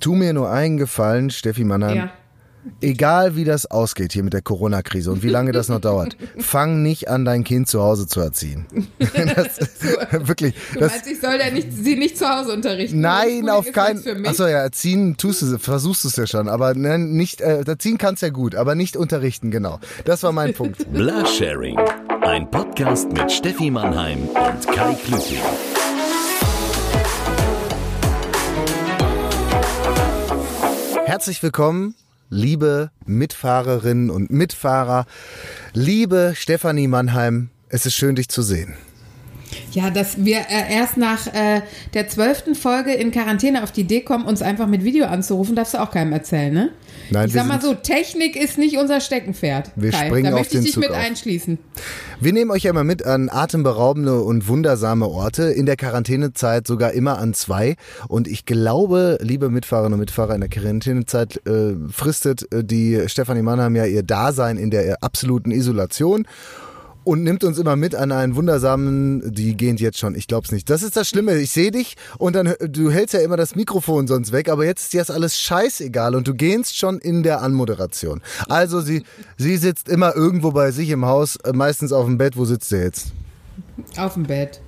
Tu mir nur einen Gefallen, Steffi Mannheim. Ja. Egal wie das ausgeht hier mit der Corona-Krise und wie lange das noch dauert, fang nicht an, dein Kind zu Hause zu erziehen. Das, wirklich. Du Das, meinst, ich soll der nicht, sie nicht zu Hause unterrichten? nein, auf keinen. mich. Achso, ja, erziehen tust du, versuchst du es ja schon, aber ne, nicht, äh, erziehen kannst ja gut, aber nicht unterrichten, genau. Das war mein Punkt. Blursharing. Ein Podcast mit Steffi Mannheim und Kai Klüting. Herzlich willkommen, liebe Mitfahrerinnen und Mitfahrer, liebe Stefanie Mannheim. Es ist schön, dich zu sehen. Ja, dass wir äh, erst nach äh, der zwölften Folge in Quarantäne auf die Idee kommen, uns einfach mit Video anzurufen, darfst du auch keinem erzählen, ne? Nein, ich sag mal so, Technik ist nicht unser Steckenpferd. Wir Kai. springen da auf möchte ich den dich Zug mit auf. einschließen. Wir nehmen euch ja immer mit an atemberaubende und wundersame Orte, in der Quarantänezeit sogar immer an zwei. Und ich glaube, liebe Mitfahrerinnen und Mitfahrer, in der Quarantänezeit äh, fristet äh, die Stefanie Mannheim ja ihr Dasein in der absoluten Isolation. Und nimmt uns immer mit an einen wundersamen, die gehen jetzt schon, ich glaub's nicht. Das ist das Schlimme, ich sehe dich und dann, du hältst ja immer das Mikrofon sonst weg, aber jetzt ist dir das alles scheißegal und du gehst schon in der Anmoderation. Also sie, sie sitzt immer irgendwo bei sich im Haus, äh, meistens auf dem Bett, wo sitzt sie jetzt? Auf dem Bett.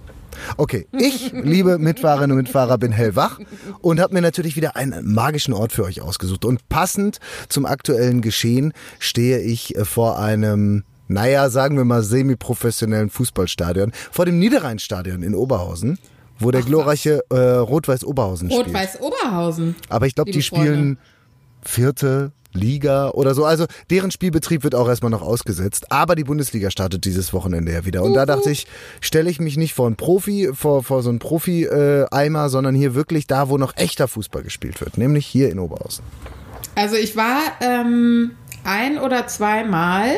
Okay, ich, liebe Mitfahrerinnen und Mitfahrer, bin hellwach und habe mir natürlich wieder einen magischen Ort für euch ausgesucht. Und passend zum aktuellen Geschehen stehe ich äh, vor einem, naja, sagen wir mal, semi-professionellen Fußballstadion, vor dem Niederrheinstadion in Oberhausen, wo der glorreiche äh, Rot-Weiß Oberhausen spielt. Rot-Weiß Oberhausen. Aber ich glaube, die spielen vierte Liga oder so. Also deren Spielbetrieb wird auch erstmal noch ausgesetzt. Aber die Bundesliga startet dieses Wochenende ja wieder. Und da dachte ich, stelle ich mich nicht vor einen Profi, vor, vor so einen Profi-Eimer, sondern hier wirklich da, wo noch echter Fußball gespielt wird. Nämlich hier in Oberhausen. Also ich war ähm, ein oder zweimal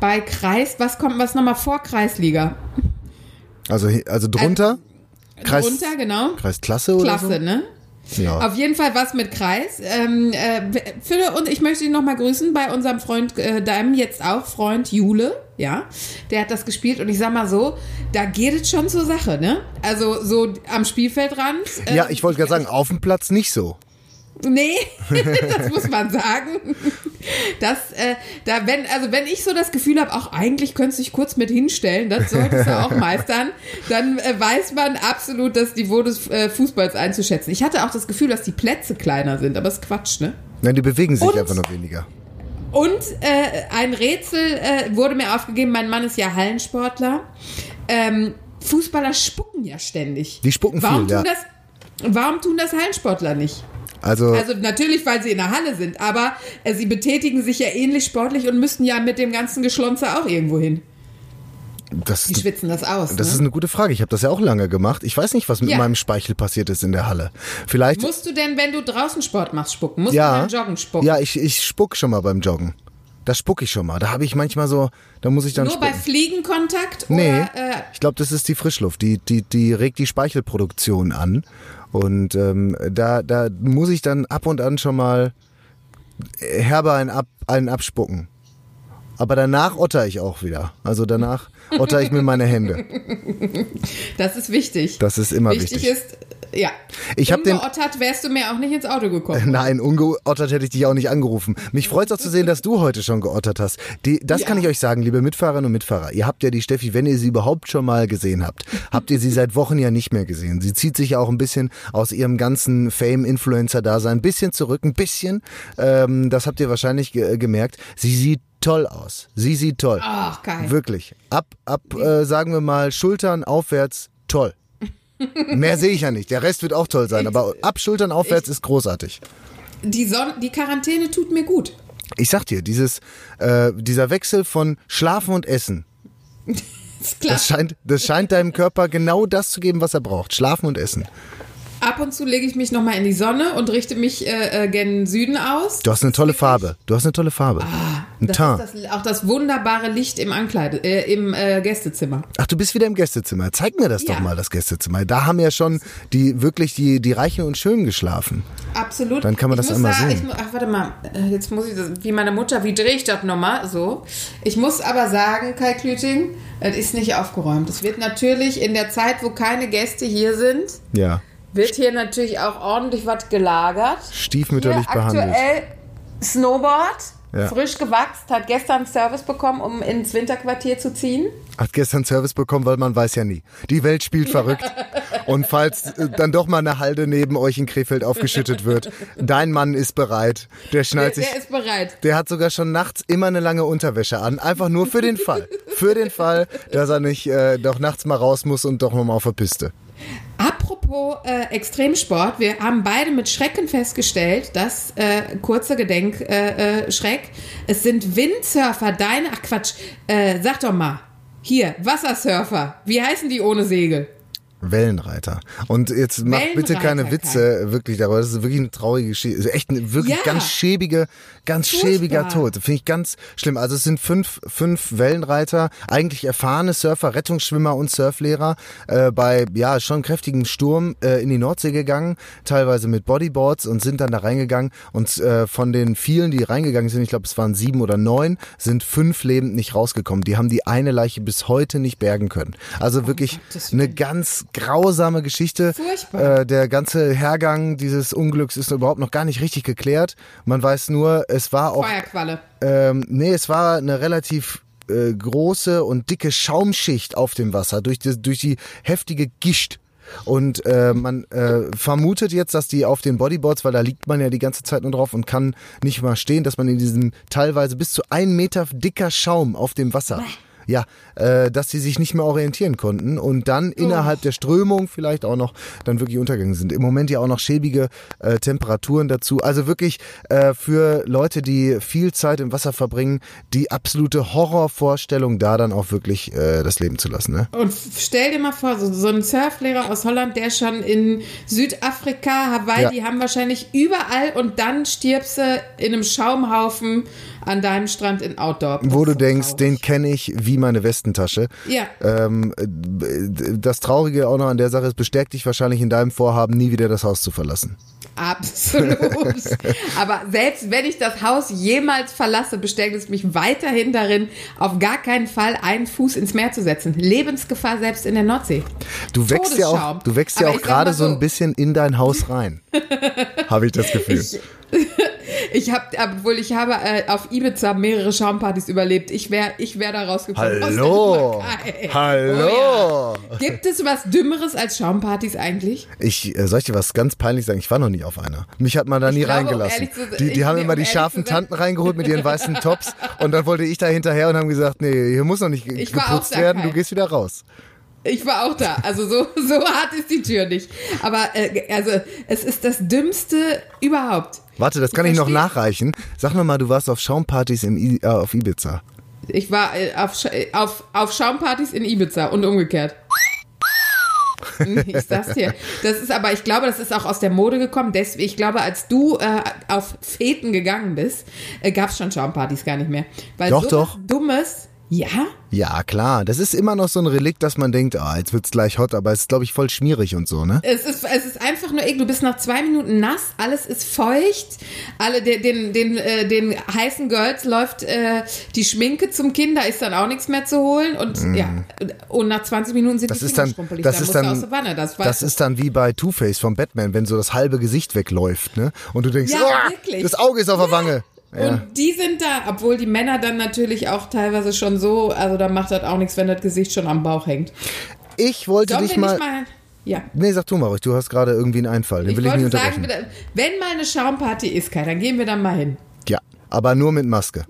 bei Kreis, was kommt, was nochmal vor Kreisliga? Also, also drunter? Kreis, Drunter, genau. Kreisklasse oder Klasse, ne? so? Ja. Auf jeden Fall was mit Kreis. Ähm, äh, für, und ich möchte ihn nochmal grüßen bei unserem Freund, äh, deinem jetzt auch Freund Jule. Ja, der hat das gespielt und ich sag mal so, da geht es schon zur Sache, ne? Also so am Spielfeldrand. Äh, ja, ich wollte gerade sagen, auf dem Platz nicht so. Nee, das muss man sagen. Das, äh, da, wenn, also wenn ich so das Gefühl habe, auch eigentlich könntest du dich kurz mit hinstellen, das solltest du auch meistern, dann äh, weiß man absolut das Niveau des äh, Fußballs einzuschätzen. Ich hatte auch das Gefühl, dass die Plätze kleiner sind, aber es ist Quatsch, ne? Nein, die bewegen sich Und- einfach nur weniger. Und äh, ein Rätsel äh, wurde mir aufgegeben, mein Mann ist ja Hallensportler. Ähm, Fußballer spucken ja ständig. Die spucken warum viel, ja. Warum tun das Hallensportler nicht? Also, Also natürlich, weil sie in der Halle sind, aber äh, sie betätigen sich ja ähnlich sportlich und müssten ja mit dem ganzen Geschlonzer auch irgendwo hin. das Die schwitzen das aus. Das ne? ist eine gute Frage. Ich habe das ja auch lange gemacht. Ich weiß nicht, was mit Ja. meinem Speichel passiert ist in der Halle. Vielleicht. Musst du denn, wenn du draußen Sport machst, spucken? Musst ja. du dann joggen spucken? Ja, ich, ich spuck schon mal beim Joggen. Da spuck ich schon mal. Da habe ich manchmal so, da muss ich dann Nur bei spucken. Fliegenkontakt? Nee, Oder, äh, ich glaube, das ist die Frischluft. Die, die, die regt die Speichelproduktion an. Und ähm, da, da muss ich dann ab und an schon mal herbe einen, ab, einen abspucken. Aber danach otter ich auch wieder. Also danach otter ich mir meine Hände. das ist wichtig. Das ist immer wichtig. wichtig. ist, ja. Ich hab den- Ungeottert wärst du mir auch nicht ins Auto gekommen. Nein, ungeottert hätte ich dich auch nicht angerufen. Mich freut es auch zu sehen, dass du heute schon geottert hast. Die, das Ja. kann ich euch sagen, liebe Mitfahrerinnen und Mitfahrer. Ihr habt ja die Steffi, wenn ihr sie überhaupt schon mal gesehen habt, habt ihr sie seit Wochen ja nicht mehr gesehen. Sie zieht sich ja auch ein bisschen aus ihrem ganzen Fame-Influencer-Dasein ein bisschen zurück, ein bisschen. Ähm, das habt ihr wahrscheinlich ge gemerkt. Sie sieht toll aus. Sie sieht toll. Ach, geil. Wirklich. Ab, ab, äh, sagen wir mal, Schultern aufwärts, toll. Mehr sehe ich ja nicht. Der Rest wird auch toll sein, aber ab Schultern aufwärts ist großartig. Die, Son die Quarantäne tut mir gut. Ich sag dir, dieses, äh, dieser Wechsel von Schlafen und Essen, das scheint, das scheint deinem Körper genau das zu geben, was er braucht. Schlafen und Essen. Ab und zu lege ich mich nochmal in die Sonne und richte mich äh, äh, gen Süden aus. Du hast eine tolle Farbe. Du hast eine tolle Farbe. Ein Das Teint. ist das, auch das wunderbare Licht im Ankleide, äh, im äh, Gästezimmer. Ach, du bist wieder im Gästezimmer. Zeig mir das Ja. doch mal, das Gästezimmer. Da haben ja schon die wirklich die, die Reichen und Schönen geschlafen. Absolut. Dann kann man das muss einmal sehen. Ich, mu- ach, warte mal. Äh, Jetzt muss ich das, wie meine Mutter, wie drehe ich das nochmal? So. Ich muss aber sagen, Kai Klüting, es ist nicht aufgeräumt. Es wird natürlich in der Zeit, wo keine Gäste hier sind, Ja. Wird hier natürlich auch ordentlich was gelagert. Stiefmütterlich hier behandelt. aktuell Snowboard, Ja. frisch gewachst, hat gestern Service bekommen, um ins Winterquartier zu ziehen. Hat gestern Service bekommen, weil man weiß ja nie. Die Welt spielt verrückt. Und falls äh, dann doch mal eine Halde neben euch in Krefeld aufgeschüttet wird, dein Mann ist bereit. Der Der, schnallt sich. der ist bereit. Der hat sogar schon nachts immer eine lange Unterwäsche an. Einfach nur für den Fall. Für den Fall, dass er nicht äh, doch nachts mal raus muss und doch nochmal auf der Piste. Apropos äh, Extremsport, wir haben beide mit Schrecken festgestellt, dass, äh, kurzer Gedenkschreck, äh, äh, Schreck, es sind Windsurfer, deine, ach Quatsch, äh, sag doch mal, hier, Wassersurfer, wie heißen die ohne Segel? Wellenreiter. Und jetzt macht bitte keine Witze wirklich darüber. Das ist wirklich eine traurige Geschichte. Also echt ein wirklich Ja. ganz schäbige, ganz Furchtbar. schäbiger Tod. Finde ich ganz schlimm. Also es sind fünf, fünf Wellenreiter, eigentlich erfahrene Surfer, Rettungsschwimmer und Surflehrer äh, bei ja schon kräftigem Sturm äh, in die Nordsee gegangen, teilweise mit Bodyboards und sind dann da reingegangen. Und äh, von den vielen, die reingegangen sind, ich glaube es waren sieben oder neun, sind fünf lebend nicht rausgekommen. Die haben die eine Leiche bis heute nicht bergen können. Also wirklich Gottes eine ganz grausame Geschichte. Furchtbar. Äh, der ganze Hergang dieses Unglücks ist überhaupt noch gar nicht richtig geklärt. Man weiß nur, es war auch, Feuerqualle. ähm, nee, es war eine relativ äh, große und dicke Schaumschicht auf dem Wasser durch die, durch die heftige Gischt. Und äh, man äh, vermutet jetzt, dass die auf den Bodyboards, weil da liegt man ja die ganze Zeit nur drauf und kann nicht mal stehen, dass man in diesem teilweise bis zu ein Meter dicker Schaum auf dem Wasser, ja, äh, dass sie sich nicht mehr orientieren konnten und dann innerhalb der Strömung vielleicht auch noch dann wirklich untergegangen sind. Im Moment ja auch noch schäbige äh, Temperaturen dazu. Also wirklich äh, für Leute, die viel Zeit im Wasser verbringen, die absolute Horrorvorstellung, da dann auch wirklich äh, das Leben zu lassen. Ne? Und stell dir mal vor, so, so ein Surflehrer aus Holland, der schon in Südafrika, Hawaii, Ja. die haben wahrscheinlich überall und dann stirbst du in einem Schaumhaufen an deinem Strand in Outdoor. Wo du so denkst, den kenne ich wie meine Westentasche. Ja. Ähm, äh, das Traurige auch noch an der Sache ist, bestärkt dich wahrscheinlich in deinem Vorhaben, nie wieder das Haus zu verlassen. Absolut. Aber selbst wenn ich das Haus jemals verlasse, bestärkt es mich weiterhin darin, auf gar keinen Fall einen Fuß ins Meer zu setzen. Lebensgefahr selbst in der Nordsee. Du wächst ja auch, du wächst ja auch gerade mal so ein bisschen in dein Haus rein. Habe ich das Gefühl. Ich, ich habe, obwohl ich habe äh, auf Ibiza mehrere Schaumpartys überlebt. Ich wäre ich wär da rausgekommen. Hallo. Türkei. Hallo. Oh ja. Gibt es was Dümmeres als Schaumpartys eigentlich? Ich äh, soll ich dir was ganz peinlich sagen? Ich war noch nie auf einer. Mich hat man da Ich nie glaube, um reingelassen. ehrlich zu- die die haben immer um die scharfen Tanten reingeholt mit ihren weißen Tops und dann wollte ich da hinterher und haben gesagt, nee, hier muss noch nicht Ich war auch geputzt da, werden, du gehst wieder raus. Ich war auch da. Also so, so hart ist die Tür nicht. Aber äh, also es ist das Dümmste überhaupt. Warte, das kann ich, noch verstehe- nachreichen. Sag noch mal, du warst auf Schaumpartys im I äh, auf Ibiza. Ich war äh, auf, äh, auf, auf Schaumpartys in Ibiza und umgekehrt. Ich sag's dir. Das ist aber, ich glaube, das ist auch aus der Mode gekommen. Deswegen, ich glaube, als du äh, auf Feten gegangen bist, äh, gab's schon Schaumpartys gar nicht mehr. Weil Doch, sowas doch. Dummes, ja, Ja, klar. Das ist immer noch so ein Relikt, dass man denkt, ah, jetzt wird's gleich hot, aber es ist, glaube ich, voll schmierig und so, ne? Es ist, es ist einfach nur, du bist nach zwei Minuten nass, alles ist feucht, alle den, den, den, äh, den heißen Girls läuft äh, die Schminke zum Kind, da ist dann auch nichts mehr zu holen und ja, und nach 20 Minuten sind Mm. Das die ist dann, schrumpelig, das dann ist dann, aus der Wanne, das, das ist dann wie bei Two-Face vom Batman, wenn so das halbe Gesicht wegläuft, ne? Und du denkst, Ja, "Ah, wirklich. das Auge ist auf der Wange. Ja. Und die sind da, obwohl die Männer dann natürlich auch teilweise schon so, also da macht das auch nichts, wenn das Gesicht schon am Bauch hängt. Ich wollte Sollen dich mal, nicht mal, ja. Nee, sag du mal ruhig, du hast gerade irgendwie einen Einfall, den Ich will ich nicht wollte unterbrechen. sagen, wenn mal eine Schaumparty ist, Kai, dann gehen wir dann mal hin. ja, aber nur mit Maske.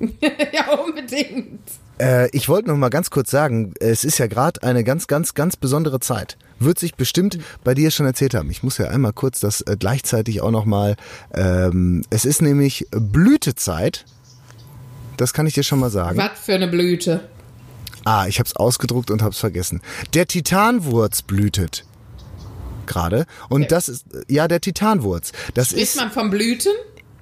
ja, unbedingt. Äh, ich wollte noch mal ganz kurz sagen, es ist ja gerade eine ganz, ganz, ganz besondere Zeit. Wird sich bestimmt bei dir schon erzählt haben. Ich muss ja einmal kurz das äh, gleichzeitig auch noch mal. Ähm, es ist nämlich Blütezeit. Das kann ich dir schon mal sagen. Was für eine Blüte. Ah, ich habe es ausgedruckt und habe es vergessen. Der Titanwurz blütet gerade und das ist ja der Titanwurz. Das Spricht ist man von Blüten?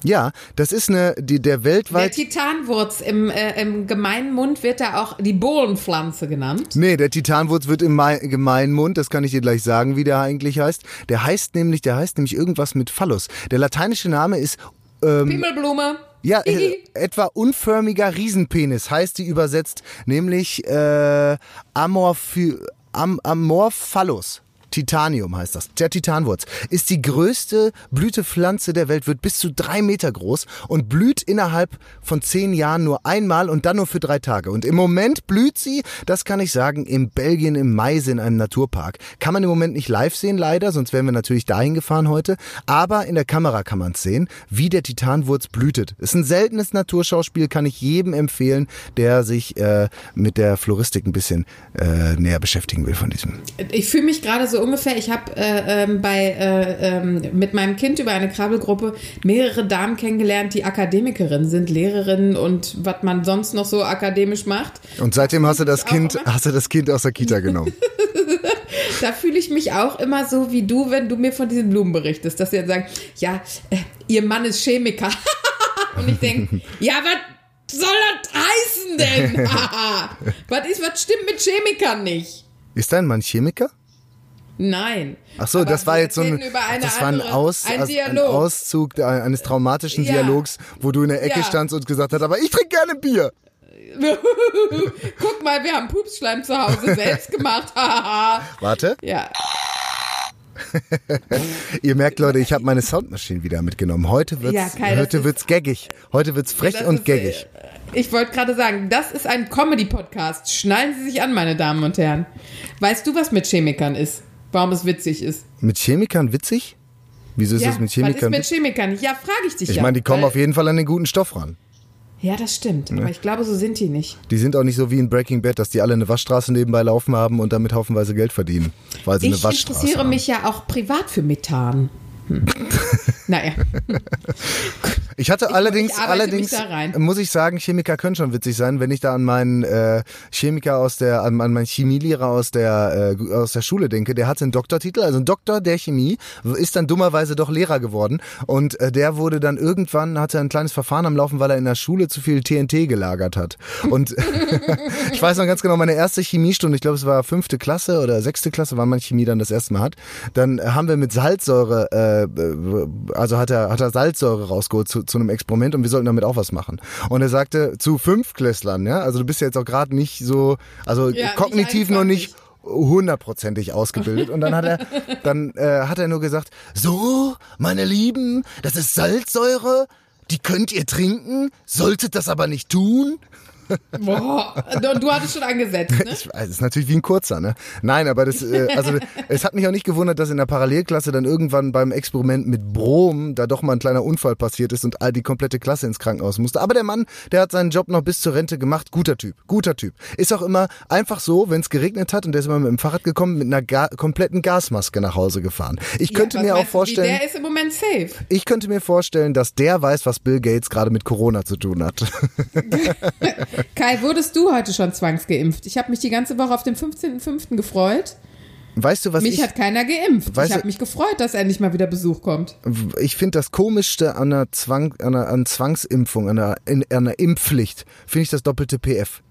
Ja, das ist eine die der Der weltweit Titanwurz im, äh, im gemeinen Mund wird da auch die Bohlenpflanze genannt. Nee, der Titanwurz wird im Mai- Gemeinmund, das kann ich dir gleich sagen, wie der eigentlich heißt. Der heißt nämlich, der heißt nämlich irgendwas mit Phallus. Der lateinische Name ist Pimmelblume. ja, äh, etwa unförmiger Riesenpenis heißt die übersetzt, nämlich äh, Amorphy, Am, Amorphallus. Titanium heißt das. Der Titanwurz ist die größte Blütepflanze der Welt, wird bis zu drei Meter groß und blüht innerhalb von zehn Jahren nur einmal und dann nur für drei Tage. Und im Moment blüht sie, das kann ich sagen, in Belgien im Mais in einem Naturpark. Kann man im Moment nicht live sehen, leider, sonst wären wir natürlich dahin gefahren heute. Aber in der Kamera kann man es sehen, wie der Titanwurz blühtet. Ist ein seltenes Naturschauspiel, kann ich jedem empfehlen, der sich äh, mit der Floristik ein bisschen äh, näher beschäftigen will von diesem. Ich fühle mich gerade so ungefähr, ich habe äh, ähm, bei äh, ähm, mit meinem Kind über eine Krabbelgruppe mehrere Damen kennengelernt, die Akademikerinnen sind, Lehrerinnen und was man sonst noch so akademisch macht. Und seitdem hast du das Kind, hast du das Kind aus der Kita genommen. da fühle ich mich auch immer so wie du, wenn du mir von diesen Blumen berichtest, dass sie dann sagen, ja, äh, ihr Mann ist Chemiker. Und ich denke, ja, was soll das heißen denn? was ist, was stimmt mit Chemikern nicht? Ist dein Mann Chemiker? Nein. Ach so, Aber das war jetzt so ein, das war ein, Aus, ein also ein. Auszug eines traumatischen Ja. Dialogs, wo du in der Ecke Ja. standst und gesagt hast, aber ich trinke gerne Bier. Guck mal, wir haben Pupsschleim zu Hause selbst gemacht. Warte, ja. ihr merkt Leute, ich habe meine Soundmaschine wieder mitgenommen. Heute wird's, Ja, Kai, heute wird's gaggig. Heute wird's frech Das und ist, gaggig. äh, Ich wollte gerade sagen, das ist ein Comedy-Podcast. Schnallen Sie sich an, meine Damen und Herren. Weißt du, was mit Chemikern ist? Warum es witzig ist? Mit Chemikern witzig? Wieso ist ja, das mit was Chemikern ist mit? Chemikern? Ja, frage ich dich Ich ja. meine, die kommen auf jeden Fall an den guten Stoff ran. Ja, das stimmt. Aber ich glaube, so sind die nicht. Die sind auch nicht so wie in Breaking Bad, dass die alle eine Waschstraße nebenbei laufen haben und damit haufenweise Geld verdienen, weil sie Ich eine Waschstraße interessiere haben. mich ja auch privat für Methan. Hm. naja. Ich hatte allerdings, ich allerdings da rein. muss ich sagen, Chemiker können schon witzig sein, wenn ich da an meinen äh, Chemiker aus der, an, an meinen Chemielehrer aus der äh, aus der Schule denke. Der hatte einen Doktortitel, also ein Doktor der Chemie, ist dann dummerweise doch Lehrer geworden und äh, der wurde dann irgendwann hatte ein kleines Verfahren am Laufen, weil er in der Schule zu viel TNT gelagert hat. Und ich weiß noch ganz genau, meine erste Chemiestunde, ich glaube es war fünfte Klasse oder sechste Klasse, wann man Chemie dann das erste Mal hat, dann haben wir mit Salzsäure, äh, also hat er, hat er Salzsäure rausgeholt zu, zu einem Experiment und wir sollten damit auch was machen. Und er sagte zu Fünftklässlern, ja, also du bist ja jetzt auch gerade nicht so, also Ja, kognitiv noch 21. nicht hundertprozentig ausgebildet und dann hat er dann äh, hat er nur gesagt so meine Lieben das ist Salzsäure die könnt ihr trinken solltet das aber nicht tun Boah. Du hattest schon angesetzt, ne? Ich weiß, es ist natürlich wie ein kurzer, ne? Nein, aber das, äh, also es hat mich auch nicht gewundert, dass in der Parallelklasse dann irgendwann beim Experiment mit Brom da doch mal ein kleiner Unfall passiert ist und all die komplette Klasse ins Krankenhaus musste. Aber der Mann, der hat seinen Job noch bis zur Rente gemacht. Guter Typ, guter Typ. Ist auch immer einfach so, wenn es geregnet hat und der ist immer mit dem Fahrrad gekommen, mit einer Ga kompletten Gasmaske nach Hause gefahren. Ich könnte Ja, was mir auch meinst du, vorstellen, Der ist im Moment safe. ich könnte mir vorstellen, dass der weiß, was Bill Gates gerade mit Corona zu tun hat. Kai, wurdest du heute schon zwangsgeimpft? Ich habe mich die ganze Woche auf den 15.05. gefreut. Weißt du, was Mich ich hat keiner geimpft. Weißt ich habe mich gefreut, dass endlich mal wieder Besuch kommt. ich finde das Komischste an einer, Zwang, an einer an Zwangsimpfung, an einer, in, an einer Impfpflicht, finde ich das doppelte PF.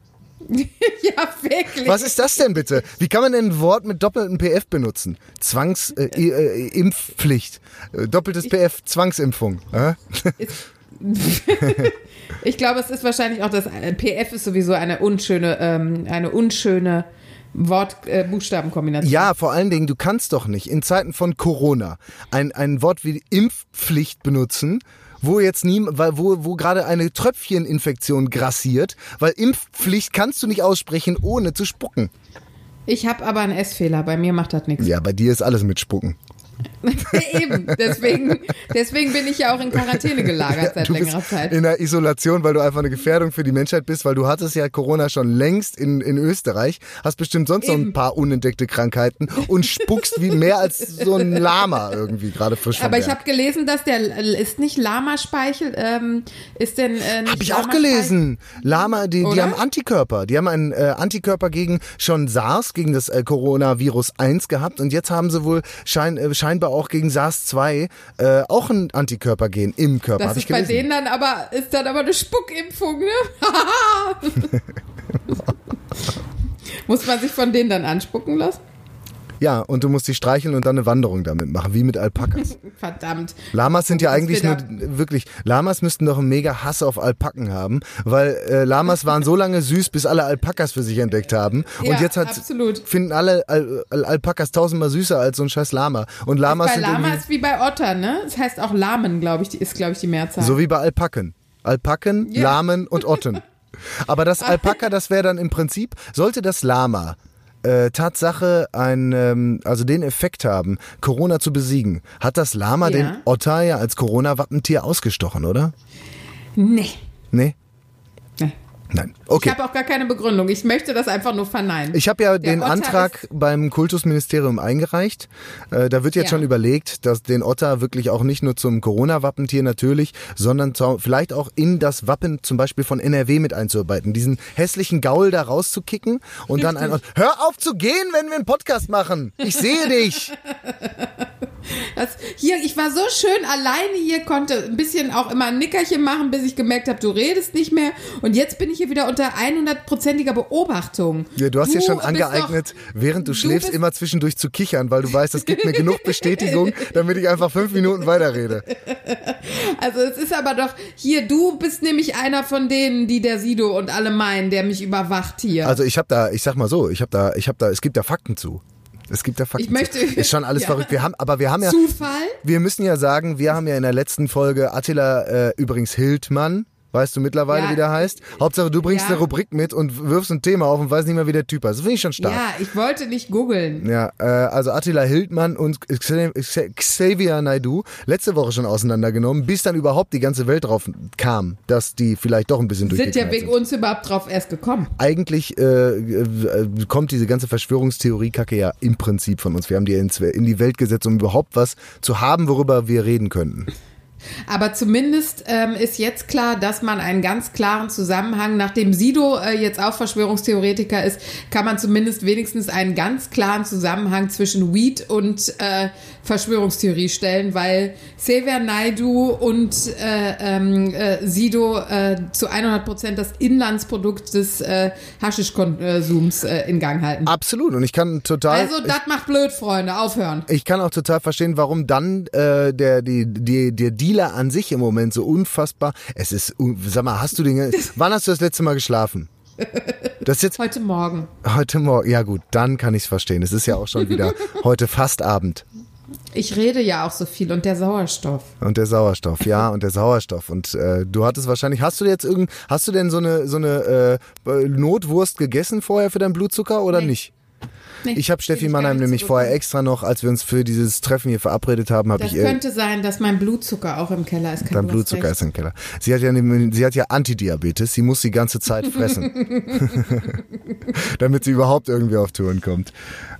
ja, wirklich. Was ist das denn bitte? Wie kann man denn ein Wort mit doppeltem PF benutzen? Zwangs, äh, äh. Äh, Doppeltes PF, Zwangsimpfung. Äh? Ich glaube, es ist wahrscheinlich auch das äh, PF ist sowieso eine unschöne, ähm, eine unschöne Wort-Buchstabenkombination. Ja, vor allen Dingen, du kannst doch nicht in Zeiten von Corona ein, ein Wort wie Impfpflicht benutzen, wo jetzt nie, weil, wo, wo gerade eine Tröpfcheninfektion grassiert, weil Impfpflicht kannst du nicht aussprechen, ohne zu spucken. Ich habe aber einen S-Fehler. Bei mir macht das nichts. Ja, bei dir ist alles mit Spucken. Eben. Deswegen, deswegen bin ich ja auch in Quarantäne gelagert seit längerer Zeit. in der Isolation, weil du einfach eine Gefährdung für die Menschheit bist, weil du hattest ja Corona schon längst in, in Österreich, hast bestimmt sonst noch ein paar unentdeckte Krankheiten und spuckst wie mehr als so ein Lama irgendwie gerade frisch Aber ich habe gelesen, dass der ist nicht Lamaspeichel, ähm, ist denn äh, nicht Hab ich auch gelesen. Lama, die, die haben Antikörper. Die haben einen äh, Antikörper gegen schon SARS, gegen das äh, Coronavirus 1 gehabt und jetzt haben sie wohl schein, äh, scheinbar auch gegen SARS-2 äh, auch ein Antikörpergen im Körper. Das ist bei denen dann aber, ist dann aber eine Spuckimpfung, ne? Muss man sich von denen dann anspucken lassen? Ja, und du musst die streicheln und dann eine Wanderung damit machen, wie mit Alpakas. Verdammt. Lamas sind ja eigentlich nur, wirklich, Lamas müssten doch einen mega Hass auf Alpaken haben, weil äh, Lamas waren so lange süß, bis alle Alpakas für sich entdeckt haben. Und Ja, jetzt hat, absolut. finden alle Al Al Alpakas tausendmal süßer als so ein scheiß Lama. Und Lamas Bei sind Lama ist wie bei Otter, ne? Das heißt auch Lamen, glaube ich, die ist, glaube ich, die Mehrzahl. so wie bei Alpaken. Alpaken, Ja. Lamen und Otten. Aber das Alpaka, das wäre dann im Prinzip, sollte das Lama äh, Tatsache ein, ähm, also den Effekt haben, Corona zu besiegen, hat das Lama Ja. den Otter ja als Corona-Wappentier ausgestochen, oder? nee. Nee? Nein. Okay. Ich habe auch gar keine Begründung. Ich möchte das einfach nur verneinen. Ich habe ja Der den Otter Antrag beim Kultusministerium eingereicht. Äh, da wird jetzt Ja. schon überlegt, dass den Otter wirklich auch nicht nur zum Corona-Wappentier natürlich, sondern zu, vielleicht auch in das Wappen zum Beispiel von NRW mit einzuarbeiten. Diesen hässlichen Gaul da rauszukicken und dann ein. Hör auf zu gehen, wenn wir einen Podcast machen. Ich sehe dich. Das, hier, ich war so schön alleine hier, konnte ein bisschen auch immer ein Nickerchen machen, bis ich gemerkt habe, du redest nicht mehr. Und jetzt bin ich hier wieder unter 100%iger Beobachtung. Ja, du hast dir schon angeeignet, während du du schläfst, immer zwischendurch zu kichern, weil du weißt, das gibt mir genug Bestätigung, damit ich einfach fünf Minuten weiterrede. Doch, also es ist aber doch, hier, du bist nämlich einer von denen, die der Sido und alle meinen, der mich überwacht hier. Also ich habe da, ich sag mal so, ich habe da, ich habe da, es gibt da Fakten zu. Es gibt da Fakten Ich möchte-. Ist schon alles Ja. verrückt. Wir haben, aber wir haben ja, Zufall? wir müssen ja sagen, wir haben ja in der letzten Folge Attila äh, übrigens Hildmann. Weißt du mittlerweile, Ja. wie der heißt? Hauptsache, du bringst Ja. eine Rubrik mit und wirfst ein Thema auf und weißt nicht mehr, wie der Typ heißt. Das finde ich schon stark. Ja, ich wollte nicht googeln. Ja, äh, also Attila Hildmann und Xavier Naidu letzte Woche schon auseinandergenommen, bis dann überhaupt die ganze Welt drauf kam, dass die vielleicht doch ein bisschen Sind ja wegen uns überhaupt drauf erst gekommen. eigentlich äh, äh, kommt diese ganze Verschwörungstheorie-Kacke ja im Prinzip von uns. Wir haben die in die Welt gesetzt, um überhaupt was zu haben, worüber wir reden könnten. Aber zumindest ähm, ist jetzt klar, dass man einen ganz klaren Zusammenhang, nachdem Sido äh, jetzt auch Verschwörungstheoretiker ist, kann man zumindest wenigstens einen ganz klaren Zusammenhang zwischen Weed und äh, Verschwörungstheorie stellen, weil Xavier Naidu und äh, ähm, äh, Sido äh, zu 100 Prozent das Inlandsprodukt des äh, Haschischkonsums äh, in Gang halten. Absolut. Und ich kann total. Also, das macht blöd, Freunde. Aufhören. ich kann auch total verstehen, warum dann äh, der, die, die, der Dealer an sich im Moment so unfassbar. Es ist, sag mal, hast du den, wann hast du das letzte Mal geschlafen? Das jetzt Heute Morgen. heute Morgen. Ja gut, dann kann ich es verstehen. Es ist ja auch schon wieder heute fast Abend. Ich rede ja auch so viel und der Sauerstoff. Und der Sauerstoff, ja, und der Sauerstoff. Und äh, du hattest wahrscheinlich, hast du jetzt irgend, hast du denn so eine so eine äh, Notwurst gegessen vorher für deinen Blutzucker oder Nee. nicht? Nee, Ich habe Steffi Mannheim nämlich vorher extra noch, als wir uns für dieses Treffen hier verabredet haben, habe ich ihr könnte sein, dass mein Blutzucker auch im Keller ist. Dein Blutzucker ist im Keller. Sie hat ja ne- sie hat ja Antidiabetes, sie muss die ganze Zeit fressen, damit sie überhaupt irgendwie auf Touren kommt.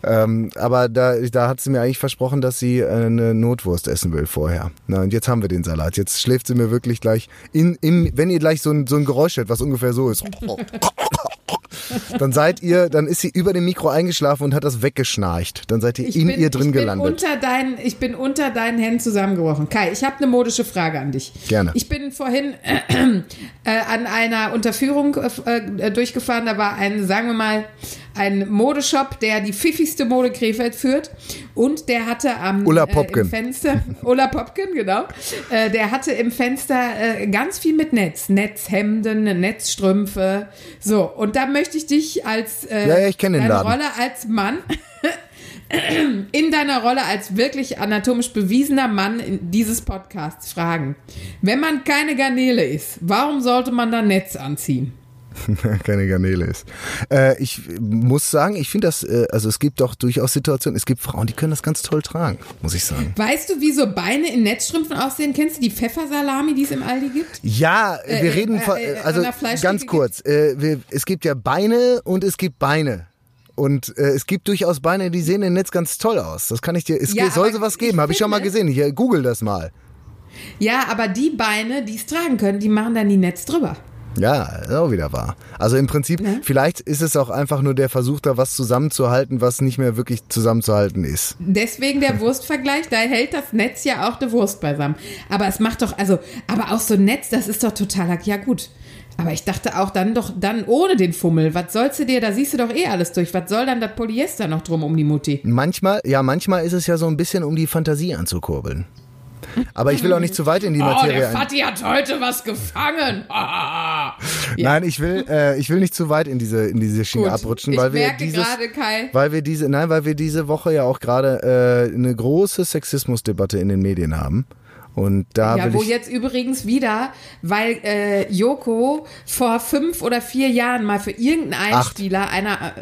Ähm, aber da da hat sie mir eigentlich versprochen, dass sie äh, eine Notwurst essen will vorher. Na und jetzt haben wir den Salat. Jetzt schläft sie mir wirklich gleich in, in wenn ihr gleich so ein so ein Geräusch hört, was ungefähr so ist. Dann seid ihr, dann ist sie über dem Mikro eingeschlafen und hat das weggeschnarcht. Dann seid ihr Ich in bin, ihr drin ich bin gelandet. Unter deinen, ich bin unter deinen Händen zusammengebrochen. Kai, ich habe eine modische Frage an dich. Gerne. Ich bin vorhin äh, äh, an einer Unterführung äh, durchgefahren. Da war ein, sagen wir mal, ein Modeshop, der die pfiffigste Mode Krefeld führt. Und der hatte am Ulla Äh, Popken. im Fenster, Ulla Popken, genau. Äh, der hatte im Fenster äh, ganz viel mit Netz. Netzhemden, Netzstrümpfe. So, und da möchte ich dich als äh, Ja, ja, ich deine Laden. Rolle als Mann in deiner Rolle als wirklich anatomisch bewiesener Mann in dieses Podcasts fragen. Wenn man keine Garnele ist, warum sollte man da Netz anziehen? keine Garnele ist. Äh, ich muss sagen, ich finde das, äh, also es gibt doch durchaus Situationen, es gibt Frauen, die können das ganz toll tragen, muss ich sagen. Weißt du, wie so Beine in Netzstrümpfen aussehen? Kennst du die Pfeffersalami, die es im Aldi gibt? Ja, wir Äh, reden äh, von, äh, also ganz kurz, äh, wir, es gibt ja Beine und es gibt Beine. Und äh, es gibt durchaus Beine, die sehen im Netz ganz toll aus. Das kann ich dir. Es Ja, soll sowas ich geben, habe ich schon mal gesehen. Hier, google das mal. Ja, aber die Beine, die es tragen können, die machen dann die Netz drüber. Ja, ist auch wieder wahr. Also im Prinzip, vielleicht ist es auch einfach nur der Versuch, da was zusammenzuhalten, was nicht mehr wirklich zusammenzuhalten ist. Deswegen der Wurstvergleich, da hält das Netz ja auch eine Wurst beisammen. Aber es macht doch, also, aber auch so ein Netz, das ist doch totaler, ja gut. Aber ich dachte auch dann doch, dann ohne den Fummel. Was sollst du dir, da siehst du doch eh alles durch. Was soll dann das Polyester noch drum um die Mutti? Manchmal, ja, manchmal ist es ja so ein bisschen, um die Fantasie anzukurbeln. Aber ich will auch nicht zu weit in die Oh, Materie der ein. Vati hat heute was gefangen. Ja. Nein, ich will, äh, ich will nicht zu weit in diese, in diese Schiene Gut. abrutschen, ich weil wir merke dieses, gerade, Kai, weil wir diese, nein, weil wir diese Woche ja auch gerade äh, eine große Sexismusdebatte in den Medien haben. Und da Ja, wo ich, jetzt übrigens wieder, weil äh, Joko vor fünf oder vier Jahren mal für irgendeinen Acht. Einspieler einer äh,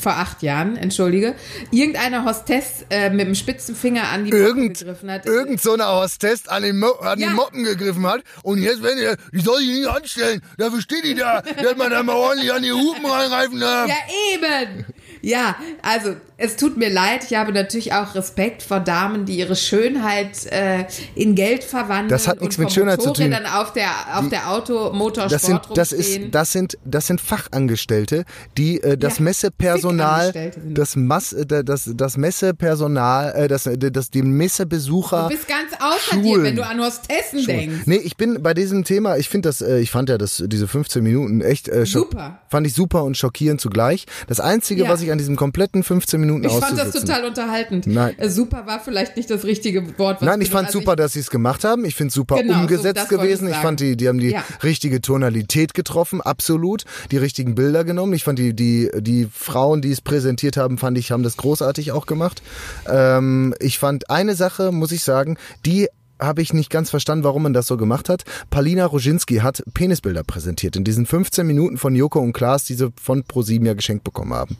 vor acht Jahren, entschuldige, irgendeine Hostess äh, mit dem spitzen Finger an die irgend, gegriffen hat. irgend so eine Hostess an den, Mo an Ja. den Moppen gegriffen hat und jetzt, wenn ihr, die soll sich nicht anstellen, dafür steht die da, dass man da mal ordentlich an die Hupen reinreifen darf. Ja, eben. Ja, also es tut mir leid. Ich habe natürlich auch Respekt vor Damen, die ihre Schönheit äh, in Geld verwandeln. Das hat nichts mit Schönheit zu tun. Auf der auf der Automotorsport Das sind, das ist, das sind, das sind Fachangestellte, die äh, das Ja, Messepersonal, das Mass, äh, das, das Messepersonal, äh, das, das, die Messebesucher. Du bist ganz außer dir, Schulen. wenn du an Hostessen denkst. Nee, ich bin bei diesem Thema, ich finde das, äh, ich fand ja das, diese 15 Minuten echt äh, Super. Fand ich super und schockierend zugleich. Das Einzige, Ja. was ich an diesem kompletten 15 Minuten Ich fand das total unterhaltend. Nein. Äh, Super war vielleicht nicht das richtige Wort. Was Nein, ich fand also super, dass sie es gemacht haben. Ich finde super Genau, so, umgesetzt wollte gewesen. ich Ich fand die, die haben die Ja. richtige Tonalität getroffen, absolut. Die richtigen Bilder genommen. Ich fand die, die, die Frauen, die es präsentiert haben, fand ich, haben das großartig auch gemacht. Ähm, ich fand eine Sache, muss ich sagen, die habe ich nicht ganz verstanden, warum man das so gemacht hat. Palina Roginski hat Penisbilder präsentiert in diesen 15 Minuten von Joko und Klaas, die sie von ProSieben ja geschenkt bekommen haben.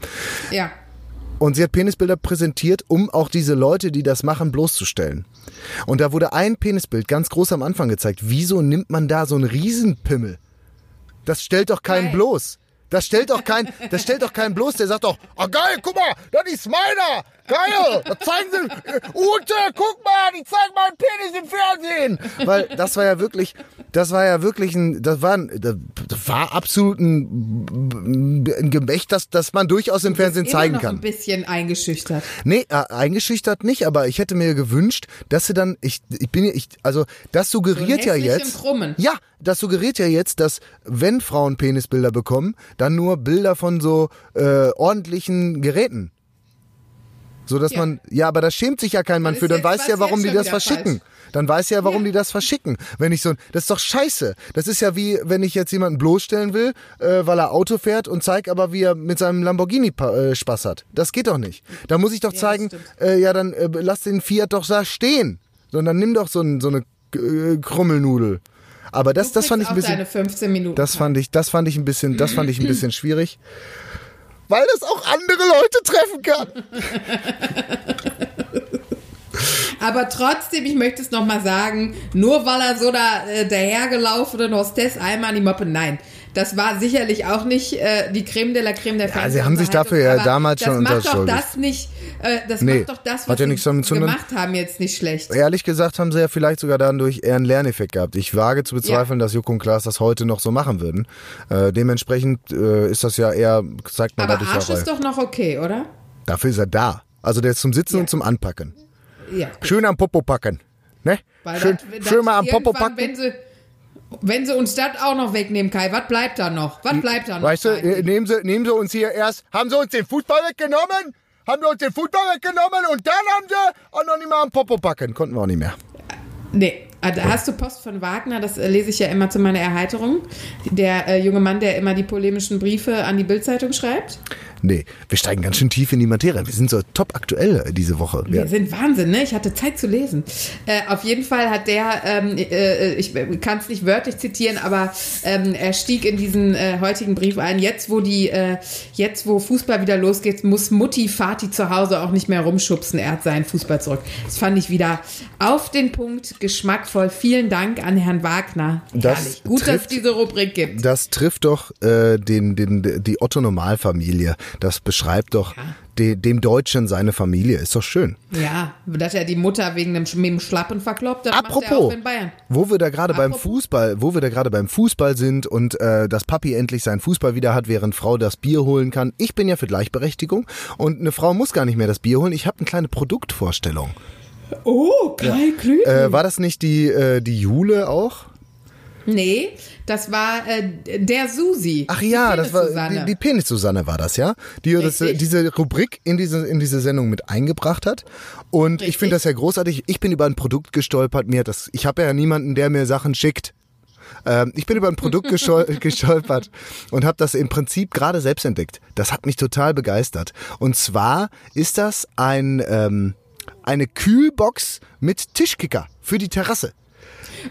Ja. Und sie hat Penisbilder präsentiert, um auch diese Leute, die das machen, bloßzustellen. Und da wurde ein Penisbild ganz groß am Anfang gezeigt. Wieso nimmt man da so einen Riesenpimmel? Das stellt doch keinen Geil. bloß. Das stellt doch kein, das stellt doch keinen bloß, der sagt doch, ah geil, guck mal, das ist meiner, geil, das zeigen sie, äh, Ute, guck mal, die zeigen meinen Penis im Fernsehen. Weil das war ja wirklich, das war ja wirklich ein, das war, ein, das war absolut ein, ein Gemächt, das, das man durchaus im Fernsehen zeigen kann. ein bisschen eingeschüchtert. Nee, äh, eingeschüchtert nicht, aber ich hätte mir gewünscht, dass sie dann, ich, ich bin, ich, also das suggeriert ja hässlichen jetzt, Krummen. ja, das suggeriert ja jetzt, dass wenn Frauen Penisbilder bekommen, dann nur Bilder von so äh, ordentlichen Geräten. So dass Ja. man, ja, aber da schämt sich ja kein Mann für, dann weiß ja, warum die das verschicken. falsch. Dann weiß ja, warum Ja. die das verschicken. Wenn ich so, das ist doch scheiße. Das ist ja wie, wenn ich jetzt jemanden bloßstellen will, äh, weil er Auto fährt und zeig aber, wie er mit seinem Lamborghini äh, Spaß hat. Das geht doch nicht. Da muss ich doch das zeigen, äh, ja, dann äh, lass den Fiat doch da stehen. Sondern nimm doch so, ein, so eine äh, Krummelnudel. Aber das, das fand ich ein bisschen. deine 15 Minuten. Das fand ich, das fand ich ein bisschen, das fand ich ein bisschen schwierig. Weil das auch andere Leute treffen kann. Aber trotzdem, ich möchte es nochmal sagen, nur weil er so da äh, dahergelaufenen Hostess einmal an die Moppe, nein. Das war sicherlich auch nicht äh, die Creme de la Creme der Ja, sie haben sich dafür ja damals schon Das macht doch unterschuldigt. das nicht, äh, das Nee, macht doch das, was ja sie zu tun. gemacht haben, jetzt nicht schlecht. Ehrlich gesagt haben sie ja vielleicht sogar dadurch eher einen Lerneffekt gehabt. Ich wage zu bezweifeln, dass Joko und Klaas das heute noch so machen würden. Äh, dementsprechend äh, ist das ja eher, zeigt man Aber Arsch ist doch noch okay, oder? Dafür ist er da. Also der ist zum Sitzen Ja. und zum Anpacken. Ja. Schön am Popo packen. Ne? Weil Schön, das- schön mal am Popo packen. Wenn sie, wenn sie uns das auch noch wegnehmen, Kai, was bleibt da noch? Was bleibt da noch? Weißt du, äh, nehmen sie, nehmen sie uns hier erst, haben sie uns den Fußball weggenommen? Haben sie uns den Fußball weggenommen und dann haben sie auch noch nicht mal am Popo packen. Konnten wir auch nicht mehr. Nee, da hast du Post von Wagner, das äh, lese ich ja immer zu meiner Erheiterung. Der äh, junge Mann, der immer die polemischen Briefe an die Bildzeitung schreibt. Nee, wir steigen ganz schön tief in die Materie. Wir sind so top aktuell äh, diese Woche. Wir Ja. sind Wahnsinn, ne? Ich hatte Zeit zu lesen. Äh, auf jeden Fall hat der, ähm, äh, ich kann es nicht wörtlich zitieren, aber ähm, er stieg in diesen äh, heutigen Brief ein. Jetzt, wo die, äh, jetzt, wo Fußball wieder losgeht, muss Mutti Vati zu Hause auch nicht mehr rumschubsen. Er hat seinen Fußball zurück. Das fand ich wieder auf den Punkt, geschmackvoll. Vielen Dank an Herrn Wagner. Das. Gut, dass es trifft- diese Rubrik gibt. Das trifft doch äh, den, den, die Otto-Normalfamilie. Das beschreibt doch de, dem Deutschen seine Familie. Ist doch schön. Ja, dass er die Mutter wegen dem, mit dem Schlappen verkloppt, das Apropos, in Bayern. wo wir da gerade beim. Fußball, wo wir da gerade beim Fußball sind und äh, dass Papi endlich seinen Fußball wieder hat, während Frau das Bier holen kann. Ich bin ja für Gleichberechtigung und eine Frau muss gar nicht mehr das Bier holen. Ich habe eine kleine Produktvorstellung. Oh, Kai Klüten. Äh, war das nicht die äh, die Jule auch? Nee, das war äh, der Susi. Ach ja, Die das war Penis-Susanne. die, die Penis-Susanne war das, ja? Die das, Richtig. diese Rubrik in diese, in diese Sendung mit eingebracht hat. Und ich Richtig. finde das ja großartig. Ich bin über ein Produkt gestolpert. Mir das, ich habe ja niemanden, der mir Sachen schickt. Ähm, ich bin über ein Produkt gestolpert und habe das im Prinzip gerade selbst entdeckt. Das hat mich total begeistert. Und zwar ist das ein ähm, eine Kühlbox mit Tischkicker für die Terrasse.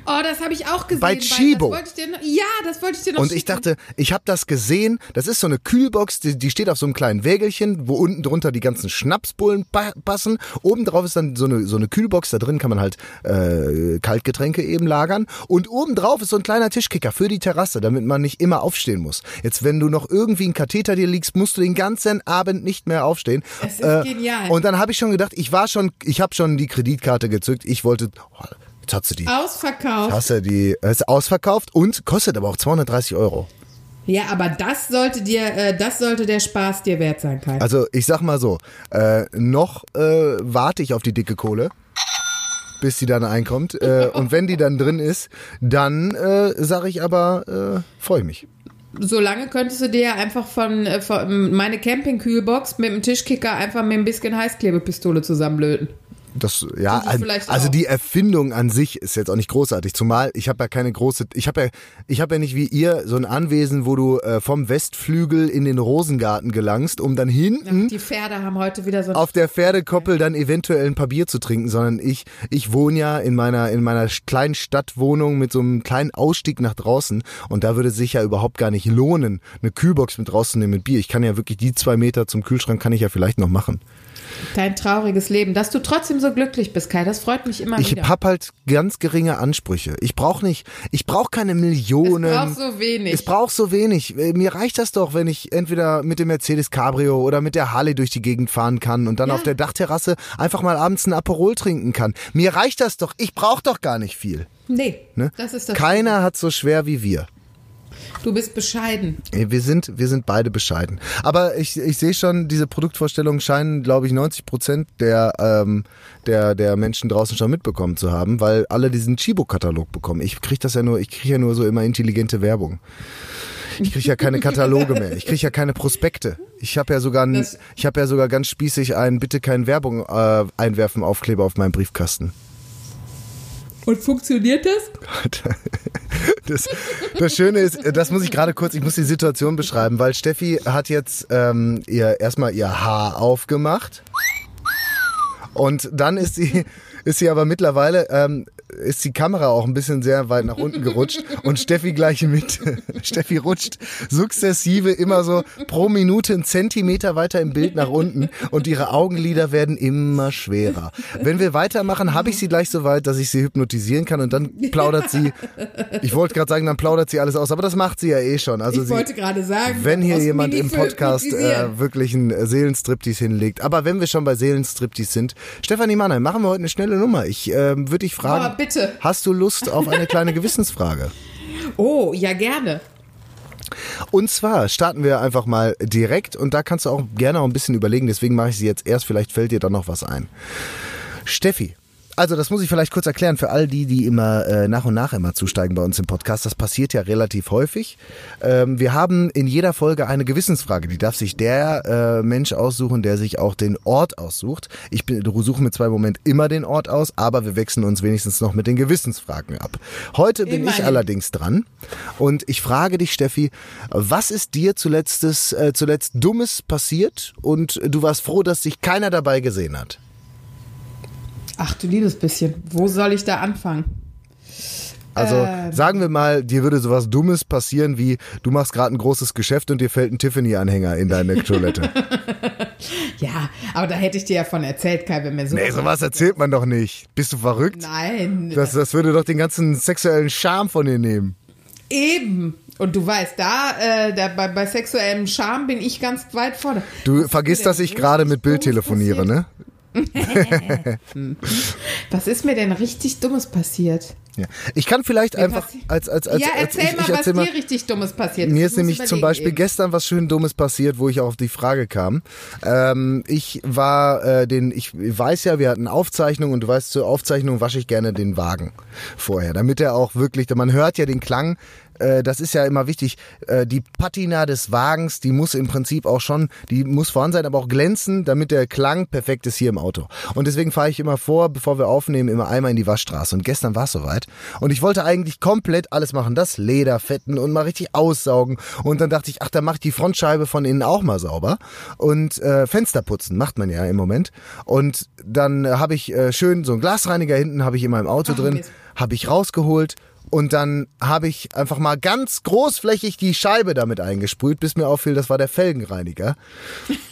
Oh, das habe ich auch gesehen. Bei Chibo. Das wollte ich dir noch, ja, das wollte ich dir noch Und ich dachte, ich habe das gesehen. Das ist so eine Kühlbox, die, die steht auf so einem kleinen Wägelchen, wo unten drunter die ganzen Schnapsbullen pa passen. Oben drauf ist dann so eine, so eine Kühlbox. Da drin kann man halt äh, Kaltgetränke eben lagern. Und oben drauf ist so ein kleiner Tischkicker für die Terrasse, damit man nicht immer aufstehen muss. Jetzt, wenn du noch irgendwie einen Katheter dir liegst, musst du den ganzen Abend nicht mehr aufstehen. Äh, Es ist genial. Und dann habe ich schon gedacht, ich war schon, ich habe schon die Kreditkarte gezückt. Ich wollte, oh, jetzt hat sie die. Ausverkauft. Hast du die, ist ausverkauft und kostet aber auch 230 Euro. Ja, aber das sollte dir, äh, das sollte der Spaß dir wert sein, Kai. Also ich sag mal so, äh, noch äh, warte ich auf die dicke Kohle, bis die dann einkommt. Äh, und wenn die dann drin ist, dann äh, sage ich aber, äh, freue ich mich. Solange könntest du dir ja einfach von, von meine Campingkühlbox mit dem Tischkicker einfach mit ein bisschen Heißklebepistole zusammenlöten. Das, ja, also, also die Erfindung an sich ist jetzt auch nicht großartig. Zumal ich habe ja keine große, ich habe ja, ich habe ja nicht wie ihr so ein Anwesen, wo du äh, vom Westflügel in den Rosengarten gelangst, um dann hinten Die Pferde haben heute wieder so auf der Pferdekoppel dann eventuell ein paar Bier zu trinken, sondern ich, ich wohne ja in meiner, in meiner kleinen Stadtwohnung mit so einem kleinen Ausstieg nach draußen und da würde sich ja überhaupt gar nicht lohnen, eine Kühlbox mit rauszunehmen mit Bier. Ich kann ja wirklich die zwei Meter zum Kühlschrank kann ich ja vielleicht noch machen. Dein trauriges Leben. Dass du trotzdem so glücklich bist, Kai, das freut mich immer Ich wieder. hab halt ganz geringe Ansprüche. Ich brauche nicht, ich brauche keine Millionen. Es braucht so wenig. Es braucht so wenig. Äh, Mir reicht das doch, wenn ich entweder mit dem Mercedes Cabrio oder mit der Harley durch die Gegend fahren kann und dann Ja. auf der Dachterrasse einfach mal abends ein Aperol trinken kann. Mir reicht das doch. Ich brauche doch gar nicht viel. nee, Ne? das ist das. Keiner hat so schwer wie wir. Du bist bescheiden. Wir sind, wir sind beide bescheiden. Aber ich, ich sehe schon, diese Produktvorstellungen scheinen, glaube ich, 90 Prozent der, ähm, der, der Menschen draußen schon mitbekommen zu haben, weil alle diesen Chibo-Katalog bekommen. Ich kriege das ja nur, ich kriege ja nur so immer intelligente Werbung. Ich kriege ja keine Kataloge mehr. Ich kriege ja keine Prospekte. Ich habe ja sogar, ein, ich habe ja sogar ganz spießig einen Bitte keine Werbung äh, einwerfen Aufkleber auf meinem Briefkasten. Und funktioniert das? Das, das Schöne ist, das muss ich gerade kurz, ich muss die Situation beschreiben, weil Steffi hat jetzt ähm, ihr erstmal ihr Haar aufgemacht und dann ist sie ist sie aber mittlerweile ähm, ist die Kamera auch ein bisschen sehr weit nach unten gerutscht und Steffi gleich mit. Steffi rutscht sukzessive immer so pro Minute einen Zentimeter weiter im Bild nach unten und ihre Augenlider werden immer schwerer. Wenn wir weitermachen, habe ich sie gleich so weit, dass ich sie hypnotisieren kann und dann plaudert sie. Ich wollte gerade sagen, dann plaudert sie alles aus, aber das macht sie ja eh schon. Also ich sie, wollte gerade sagen, wenn hier jemand im Podcast äh, wirklich einen äh, Seelenstriptease hinlegt. Aber wenn wir schon bei Seelenstriptease sind, Stefanie Mannheim, machen wir heute eine schnelle Nummer. Ich ähm, würde dich fragen, bitte. hast du Lust auf eine kleine Gewissensfrage? Oh, ja, gerne. Und zwar starten wir einfach mal direkt und da kannst du auch gerne auch ein bisschen überlegen, deswegen mache ich sie jetzt erst, vielleicht fällt dir dann noch was ein. Steffi. Also das muss ich vielleicht kurz erklären für all die, die immer äh, nach und nach immer zusteigen bei uns im Podcast. Das passiert ja relativ häufig. Ähm, wir haben in jeder Folge eine Gewissensfrage. Die darf sich der äh, Mensch aussuchen, der sich auch den Ort aussucht. Ich bin, suche mir zwar im Moment immer den Ort aus, aber wir wechseln uns wenigstens noch mit den Gewissensfragen ab. Heute bin ich Immerhin. allerdings dran und ich frage dich, Steffi, was ist dir zuletzt, äh, zuletzt Dummes passiert und du warst froh, dass sich keiner dabei gesehen hat? Ach du liebes bisschen, wo soll ich da anfangen? Also Ähm. sagen wir mal, dir würde sowas Dummes passieren wie, du machst gerade ein großes Geschäft und dir fällt ein Tiffany-Anhänger in deine Toilette. Ja, aber da hätte ich dir ja von erzählt, Kai, wenn mir so. nee, sowas erzählt man doch nicht. Bist du verrückt? Nein, Das, das würde doch den ganzen sexuellen Charme von dir nehmen. eben. Und du weißt, da, äh, da bei, bei sexuellem Charme bin ich ganz weit vorne. Du vergisst, dass ich gerade mit Bild telefoniere, ne? Was ist mir denn richtig Dummes passiert? Ja. Ich kann vielleicht einfach passi- als als als, ja, als erzähl ich, mal, ich was erzähl mal, dir richtig Dummes passiert Mir ist. ist Ich muss nämlich zum Beispiel eben. gestern was schön Dummes passiert, wo ich auch auf die Frage kam. Ähm, ich war äh, den, ich weiß ja, wir hatten Aufzeichnung und du weißt, zur Aufzeichnung wasche ich gerne den Wagen vorher, damit er auch wirklich, man hört ja den Klang. Äh, Das ist ja immer wichtig. Äh, Die Patina des Wagens, die muss im Prinzip auch schon, die muss vorhanden sein, aber auch glänzen, damit der Klang perfekt ist hier im Auto. Und deswegen fahre ich immer vor, bevor wir aufnehmen, immer einmal in die Waschstraße. Und gestern war es soweit. Und ich wollte eigentlich komplett alles machen. Das Leder fetten und mal richtig aussaugen. Und dann dachte ich, ach, da mach ich die Frontscheibe von innen auch mal sauber. Und äh, Fenster putzen macht man ja im Moment. Und dann habe ich äh, schön so einen Glasreiniger hinten, habe ich in meinem Auto Ach, drin, habe ich rausgeholt. Und dann habe ich einfach mal ganz großflächig die Scheibe damit eingesprüht, bis mir auffiel, das war der Felgenreiniger.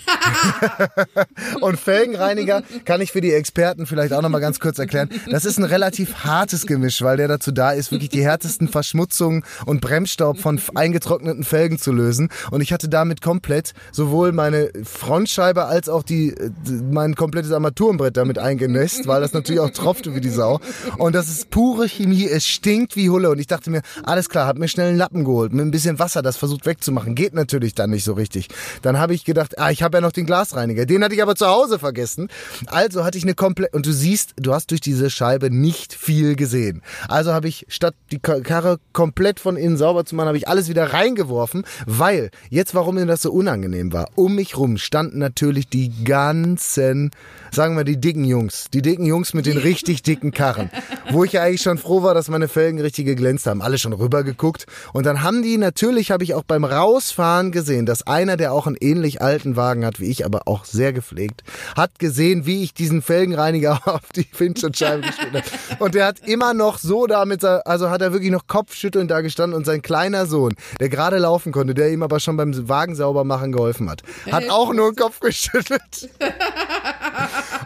Und Felgenreiniger kann ich für die Experten vielleicht auch nochmal ganz kurz erklären. Das ist ein relativ hartes Gemisch, weil der dazu da ist, wirklich die härtesten Verschmutzungen und Bremsstaub von eingetrockneten Felgen zu lösen. Und ich hatte damit komplett sowohl meine Frontscheibe als auch die, äh, mein komplettes Armaturenbrett damit eingenässt, weil das natürlich auch tropfte wie die Sau. Und das ist pure Chemie. Es stinkt wie Hulle. Und ich dachte mir, alles klar, hab mir schnell einen Lappen geholt, mit ein bisschen Wasser das versucht wegzumachen. Geht natürlich dann nicht so richtig. Dann habe ich gedacht, ah, ich habe ja noch den Glasreiniger. Den hatte ich aber zu Hause vergessen. Also hatte ich eine komplett, und du siehst, du hast durch diese Scheibe nicht viel gesehen. Also habe ich, statt die Ka- Karre komplett von innen sauber zu machen, habe ich alles wieder reingeworfen, weil, jetzt warum mir das so unangenehm war, um mich rum standen natürlich die ganzen, sagen wir die dicken Jungs, die dicken Jungs mit den richtig dicken Karren, wo ich ja eigentlich schon froh war, dass meine Felgen richtig geglänzt haben, alle schon rübergeguckt. Und dann haben die, natürlich habe ich auch beim Rausfahren gesehen, dass einer, der auch einen ähnlich alten Wagen hat wie ich, aber auch sehr gepflegt, hat gesehen, wie ich diesen Felgenreiniger auf die Windschutzscheibe gespielt habe. Und der hat immer noch so da mit, sein- also hat er wirklich noch Kopfschütteln da gestanden und sein kleiner Sohn, der gerade laufen konnte, der ihm aber schon beim Wagen sauber machen geholfen hat, hat auch nur den Kopf geschüttelt.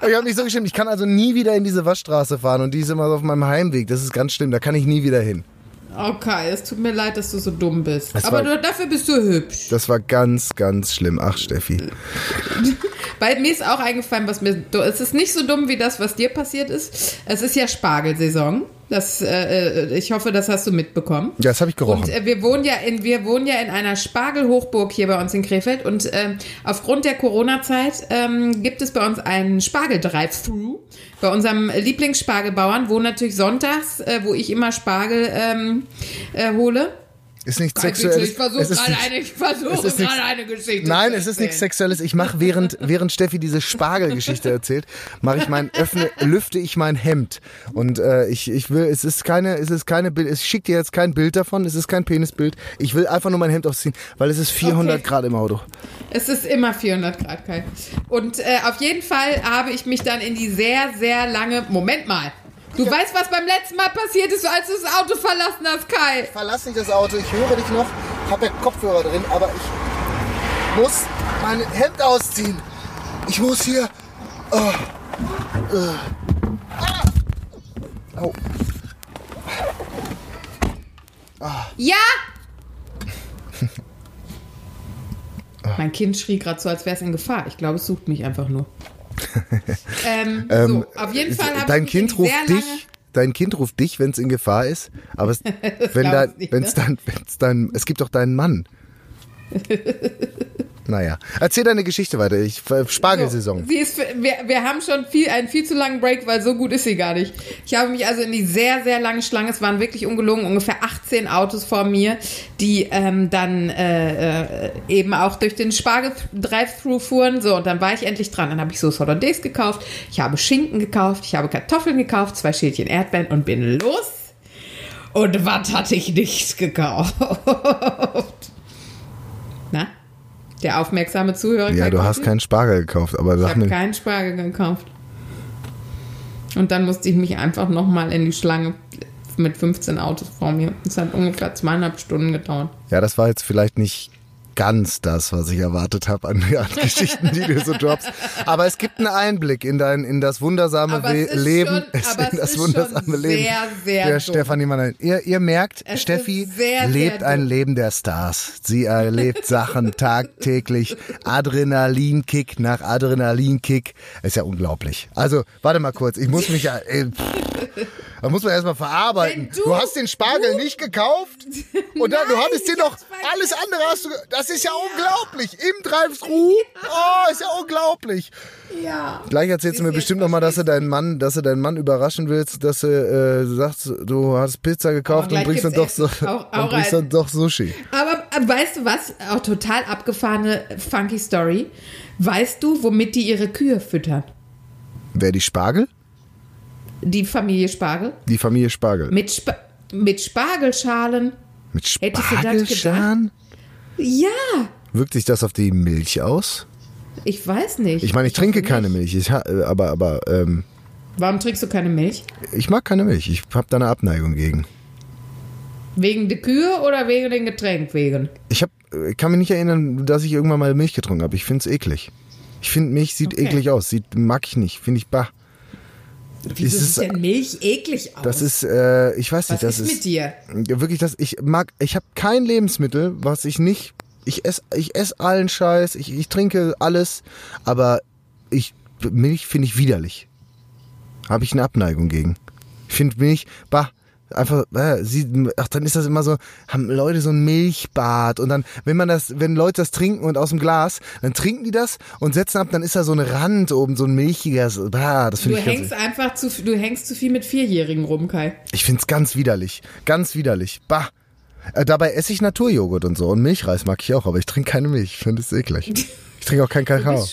Ich habe mich so geschämt, ich kann also nie wieder in diese Waschstraße fahren und die ist immer so auf meinem Heimweg. Das ist ganz schlimm, da kann ich nie wieder hin. Okay, es tut mir leid, dass du so dumm bist. Es Aber war- du, dafür bist du hübsch. Das war ganz, ganz schlimm. Ach, Steffi. Weil mir ist auch eingefallen, was mir. Es ist nicht so dumm wie das, was dir passiert ist. Es ist ja Spargelsaison. Das, äh, äh, ich hoffe, das hast du mitbekommen. Ja, das habe ich gerochen. Und äh, wir wohnen ja in wir wohnen ja in einer Spargelhochburg hier bei uns in Krefeld und ähm, aufgrund der Corona-Zeit ähm, gibt es bei uns einen Spargel-Drive-Thru bei unserem Lieblingsspargelbauern, wo natürlich sonntags, äh, wo ich immer Spargel ähm, äh, hole. Ist nicht Bitte, sexuell. Ich versuche es ist gerade eine, ich es versuche ist nichts- gerade eine Geschichte. Nein, es ist nichts. Sexuelles. Ich mache, während, während Steffi diese Spargelgeschichte erzählt, mache ich mein, öffne, lüfte ich mein Hemd. Und äh, ich, ich will, es ist keine, es ist keine Bild, ich schicke dir jetzt kein Bild davon, es ist kein Penisbild. Ich will einfach nur mein Hemd ausziehen, weil es ist 400 Okay. Grad im Auto. Es ist immer 400 Grad kalt. Und äh, auf jeden Fall habe ich mich dann in die sehr, sehr lange. Moment mal. Du weißt, was beim letzten Mal passiert ist, als du das Auto verlassen hast, Kai. verlasse nicht das Auto, ich höre dich noch, habe ja Kopfhörer drin, aber ich muss mein Hemd ausziehen. Ich muss hier. Oh, äh, au. Ja! Mein Kind schrie gerade so, als wäre es in Gefahr. Ich glaube, es sucht mich einfach nur. ähm, so, auf jeden Fall habe dein Kind in ruft dich. Dein Kind ruft dich, wenn es in Gefahr ist. Aber es, wenn ich nicht, wenn's ne? dann, wenn's dann, es gibt doch deinen Mann. naja, erzähl deine Geschichte weiter. Ich, Spargelsaison. So, sie ist, wir, wir haben schon viel, einen viel zu langen Break, weil so gut ist sie gar nicht. Ich habe mich also in die sehr, sehr lange Schlange, es waren wirklich ungelogen, ungefähr 18 Autos vor mir, die ähm, dann äh, äh, eben auch durch den Spargel-Drive-Thru fuhren. So, und dann war ich endlich dran. Dann habe ich Sauce Hollandaise gekauft, ich habe Schinken gekauft, ich habe Kartoffeln gekauft, zwei Schälchen Erdbeeren und bin los. Und was hatte ich nicht gekauft? Na? Der aufmerksame Zuhörer Ja, du hast keinen Spargel gekauft, aber Ich sag habe mir. keinen Spargel gekauft. Und dann musste ich mich einfach nochmal in die Schlange mit 15 Autos vor mir. Es hat ungefähr zweieinhalb Stunden gedauert. Ja, das war jetzt vielleicht nicht ganz das, was ich erwartet habe an, an Geschichten, die du so droppst. Aber es gibt einen Einblick in dein in das wundersame Aber es Leben, schon- aber in das wundersame Leben sehr, sehr der dumm. Stefanie Mann. Ihr, ihr merkt, Es Steffi sehr, sehr lebt ein dumm. Leben der Stars. Sie erlebt Sachen tagtäglich. Adrenalinkick nach Adrenalinkick. Ist ja unglaublich. Also, warte mal kurz. Ich muss mich ja. Äh, da muss man erstmal verarbeiten. Du, du- hast den Spargel nicht gekauft und dann, du Nein, hattest dir ich noch alles andere hast du. Das ist ja, unglaublich. Im Drive-Thru. Oh, ist ja unglaublich. Ja. Gleich erzählst du mir bestimmt noch mal, dass du deinen Mann, dass du deinen Mann überraschen willst, dass du äh, sagst, du hast Pizza gekauft Oh, und bringst dann doch so. Auch- und auch bringst dann doch Sushi. Aber äh, weißt du was? Auch total abgefahrene, funky Story. Weißt du, womit die ihre Kühe füttern? Wer die Spargel? Die Familie Spargel? Die Familie Spargel. Mit, Spa mit Spargelschalen. Mit Spargelschalen? Ja, Wirkt sich das auf die Milch aus? ich weiß nicht. Ich meine, ich trinke hoffe keine. Milch, ich, aber aber ähm, Warum trinkst du keine Milch? ich mag keine Milch. Ich habe da eine Abneigung gegen. Wegen der Kühe oder wegen dem Getränk wegen? Ich hab, äh, kann mich nicht erinnern, dass ich irgendwann mal Milch getrunken habe. Ich finde es eklig. Ich finde Milch sieht Okay. eklig aus. Sieht mag ich nicht. Finde ich bah. Wieso Ist es- sieht denn Milch eklig aus? Das ist, äh, ich weiß nicht, Was das ist mit dir? Wirklich das ich mag ich habe kein Lebensmittel was ich nicht ich esse ich esse allen Scheiß ich, ich trinke alles aber ich Milch finde ich widerlich habe ich eine Abneigung gegen ich finde Milch bah einfach äh, sie, ach dann ist das immer so haben Leute so ein Milchbad und dann wenn man das wenn Leute das trinken und aus dem Glas dann trinken die das und setzen ab dann ist da so ein Rand oben so ein milchiger so, bah, das finde ich ganz hängst einfach zu, du hängst zu viel mit Vierjährigen rum, Kai. ich find's ganz widerlich. Ganz widerlich. Bah. Äh, dabei esse ich Naturjoghurt und so. Und Milchreis mag ich auch, aber ich trinke keine Milch. Ich finde es eklig. Ich trinke auch keinen Kakao.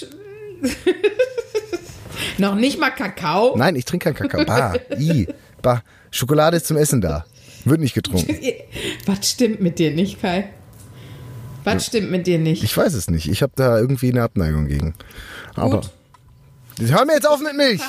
Noch nicht mal Kakao. Nein, ich trinke keinen Kakao. Bah. I. Bah. Schokolade ist zum Essen da. Wird nicht getrunken. Was stimmt mit dir nicht, Kai? Was stimmt mit dir nicht? Ich weiß es nicht. Ich habe da irgendwie eine Abneigung gegen. Aber. Hör mir jetzt auf mit Milch!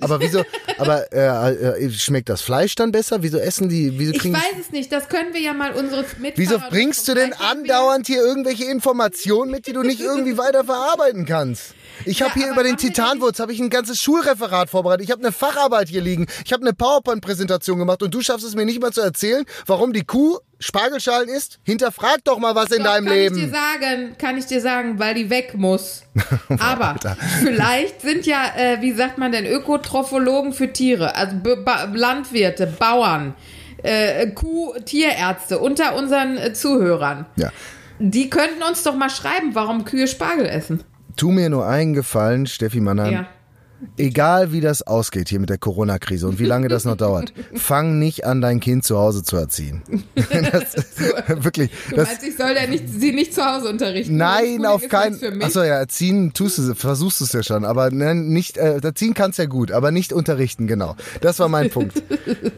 Aber wieso, aber äh, äh, schmeckt das Fleisch dann besser? Wieso essen die, wieso Ich kriegen weiß es nicht, das können wir ja mal unsere Mitfahrer... Wieso bringst du denn andauernd hier irgendwelche Informationen mit, die du nicht irgendwie weiter verarbeiten kannst? Ich habe Ja, hier über den Titanwurz habe ich ein ganzes Schulreferat vorbereitet. Ich habe eine Facharbeit hier liegen. Ich habe eine PowerPoint-Präsentation gemacht und du schaffst es mir nicht mal zu erzählen, warum die Kuh Spargelschalen isst? Hinterfrag doch mal was in Doch, deinem kann Leben. ich dir sagen, kann ich dir sagen, weil die weg muss. Aber vielleicht sind ja, äh, wie sagt man denn, Ökotrophologen für Tiere, also Be ba Landwirte, Bauern, äh, Kuh-Tierärzte unter unseren äh, Zuhörern. ja. Die könnten uns doch mal schreiben, warum Kühe Spargel essen. Tu mir nur einen Gefallen, Steffi Mannheim. Ja. Egal wie das ausgeht hier mit der Corona-Krise und wie lange das noch dauert, fang nicht an, dein Kind zu Hause zu erziehen. das, wirklich. Du Das, meinst, ich soll ja nicht, sie nicht zu Hause unterrichten? Nein, auf keinen. Für mich. Achso, ja, erziehen tust du, versuchst du es ja schon, aber ne, nicht, äh, erziehen kannst ja gut, aber nicht unterrichten, genau. Das war mein Punkt.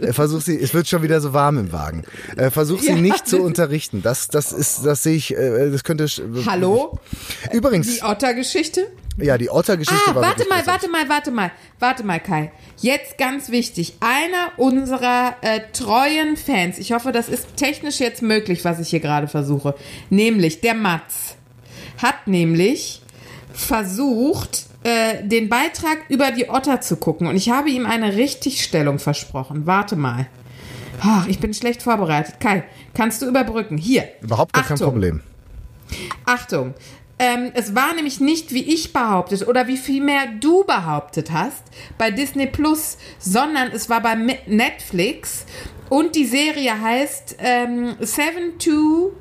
Äh, Versuch sie, es wird schon wieder so warm im Wagen. Äh, versuch sie Ja. nicht zu unterrichten. Das, das ist, das sehe ich, äh, das könnte. Hallo? Übrigens, Die Otter-Geschichte? Ja, die Otter-Geschichte Ah, war warte mal, warte mal, warte mal, warte mal, Kai. Jetzt ganz wichtig. Einer unserer äh, treuen Fans, ich hoffe, das ist technisch jetzt möglich, was ich hier gerade versuche, nämlich der Mats, hat nämlich versucht, äh, den Beitrag über die Otter zu gucken und ich habe ihm eine Richtigstellung versprochen. Warte mal. Ach, ich bin schlecht vorbereitet. Kai, kannst du überbrücken? Hier. Überhaupt gar kein Achtung. Problem. Achtung, ähm, es war nämlich nicht, wie ich behauptet oder wie vielmehr du behauptet hast, bei Disney Plus, sondern es war bei Netflix und die Serie heißt ähm, Seven to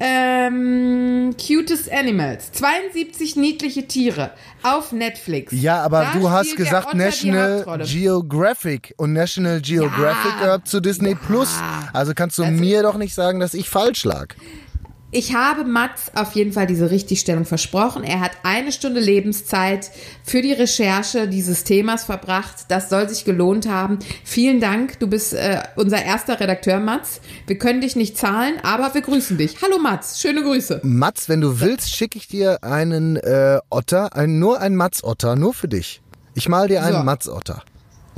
ähm, Cutest Animals. 72 niedliche Tiere auf Netflix. Ja, aber Da du hast gesagt National. Geographic und National Geographic Ja, gehört zu Disney Plus. Also kannst du mir doch nicht sagen, dass ich falsch lag. Ich habe Mats auf jeden Fall diese Richtigstellung versprochen. Er hat eine Stunde Lebenszeit für die Recherche dieses Themas verbracht. Das soll sich gelohnt haben. Vielen Dank. Du bist äh, unser erster Redakteur, Mats. Wir können dich nicht zahlen, aber wir grüßen dich. Hallo Mats, schöne Grüße. Mats, wenn du willst, schicke ich dir einen äh, Otter, ein, nur einen Matzotter, nur für dich. Ich mal dir einen So. Matzotter.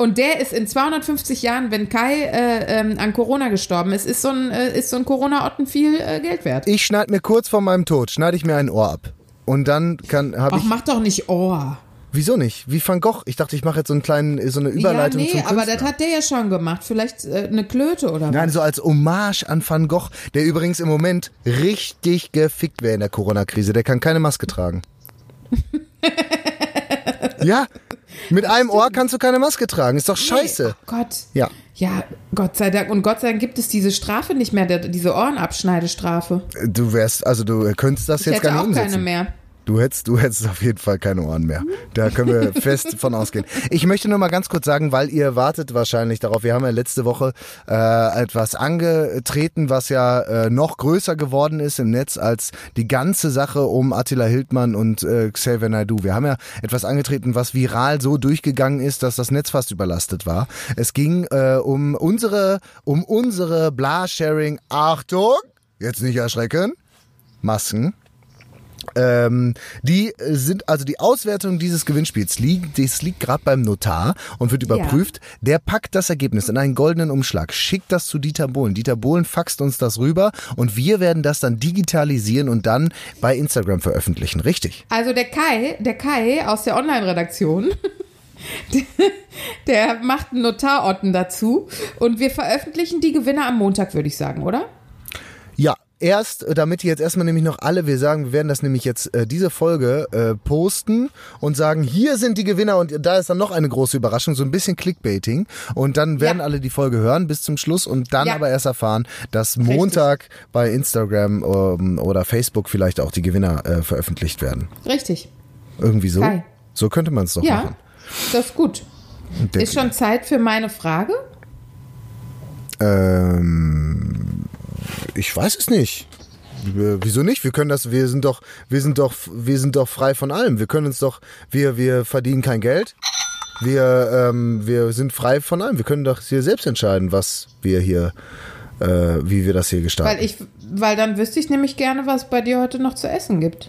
Und der ist in 250 Jahren, wenn Kai äh, ähm, an Corona gestorben ist, ist so ein, äh, ist so ein Corona-Otten viel äh, Geld wert. Ich schneide mir kurz vor meinem Tod, schneide ich mir ein Ohr ab. Und dann kann habe Ach, ich. mach doch nicht Ohr. Wieso nicht? Wie Van Gogh. Ich dachte, ich mache jetzt so einen kleinen, so eine Überleitung ja, nee, zum aber Künstler. das hat der ja schon gemacht. Vielleicht äh, eine Klöte oder Nein, was? so als Hommage an Van Gogh, der übrigens im Moment richtig gefickt wäre in der Corona-Krise. Der kann keine Maske tragen. ja, mit einem Ohr kannst du keine Maske tragen. Ist doch scheiße. Nee, oh Gott. Ja. Ja, Gott sei Dank. Und Gott sei Dank gibt es diese Strafe nicht mehr, diese Ohrenabschneidestrafe. Du wärst, also du könntest das Ich jetzt hätte gar nicht auch umsetzen. keine mehr. Du hättest, du hättest auf jeden Fall keine Ohren mehr. Da können wir fest von ausgehen. Ich möchte nur mal ganz kurz sagen, weil ihr wartet wahrscheinlich darauf. Wir haben ja letzte Woche äh, etwas angetreten, was ja äh, noch größer geworden ist im Netz als die ganze Sache um Attila Hildmann und äh, Xavier Naidoo. Wir haben ja etwas angetreten, was viral so durchgegangen ist, dass das Netz fast überlastet war. Es ging äh, um unsere, um unsere Blasharing. Achtung, jetzt nicht erschrecken. Masken. Ähm, die äh, sind, also die Auswertung dieses Gewinnspiels liegt, das liegt gerade beim Notar und wird überprüft. Der packt das Ergebnis in einen goldenen Umschlag, schickt das zu Dieter Bohlen. Dieter Bohlen faxt uns das rüber und wir werden das dann digitalisieren und dann bei Instagram veröffentlichen. Richtig. Also der Kai, der Kai aus der Online-Redaktion, der, der macht einen Notarotten dazu und wir veröffentlichen die Gewinner am Montag, würde ich sagen, oder? Ja. Erst, äh, damit die jetzt erstmal nämlich noch alle, wir sagen, wir werden das nämlich jetzt äh, diese Folge äh, posten und sagen, hier sind die Gewinner und da ist dann noch eine große Überraschung, so ein bisschen Clickbaiting und dann werden Ja. alle die Folge hören bis zum Schluss und dann Ja. aber erst erfahren, dass Montag bei Instagram ähm, oder Facebook vielleicht auch die Gewinner äh, veröffentlicht werden. Richtig. Irgendwie so. Kai. So könnte man es doch Ja, machen. das ist gut. Ist schon Zeit für meine Frage? Ähm, ich weiß es nicht. Wieso nicht? Wir können das, wir sind doch, wir sind doch, wir sind doch frei von allem. Wir können uns doch, wir, wir verdienen kein Geld. Wir, ähm, wir sind frei von allem. Wir können doch hier selbst entscheiden, was wir hier, äh, wie wir das hier gestalten. Weil ich, weil dann wüsste ich nämlich gerne, was bei dir heute noch zu essen gibt.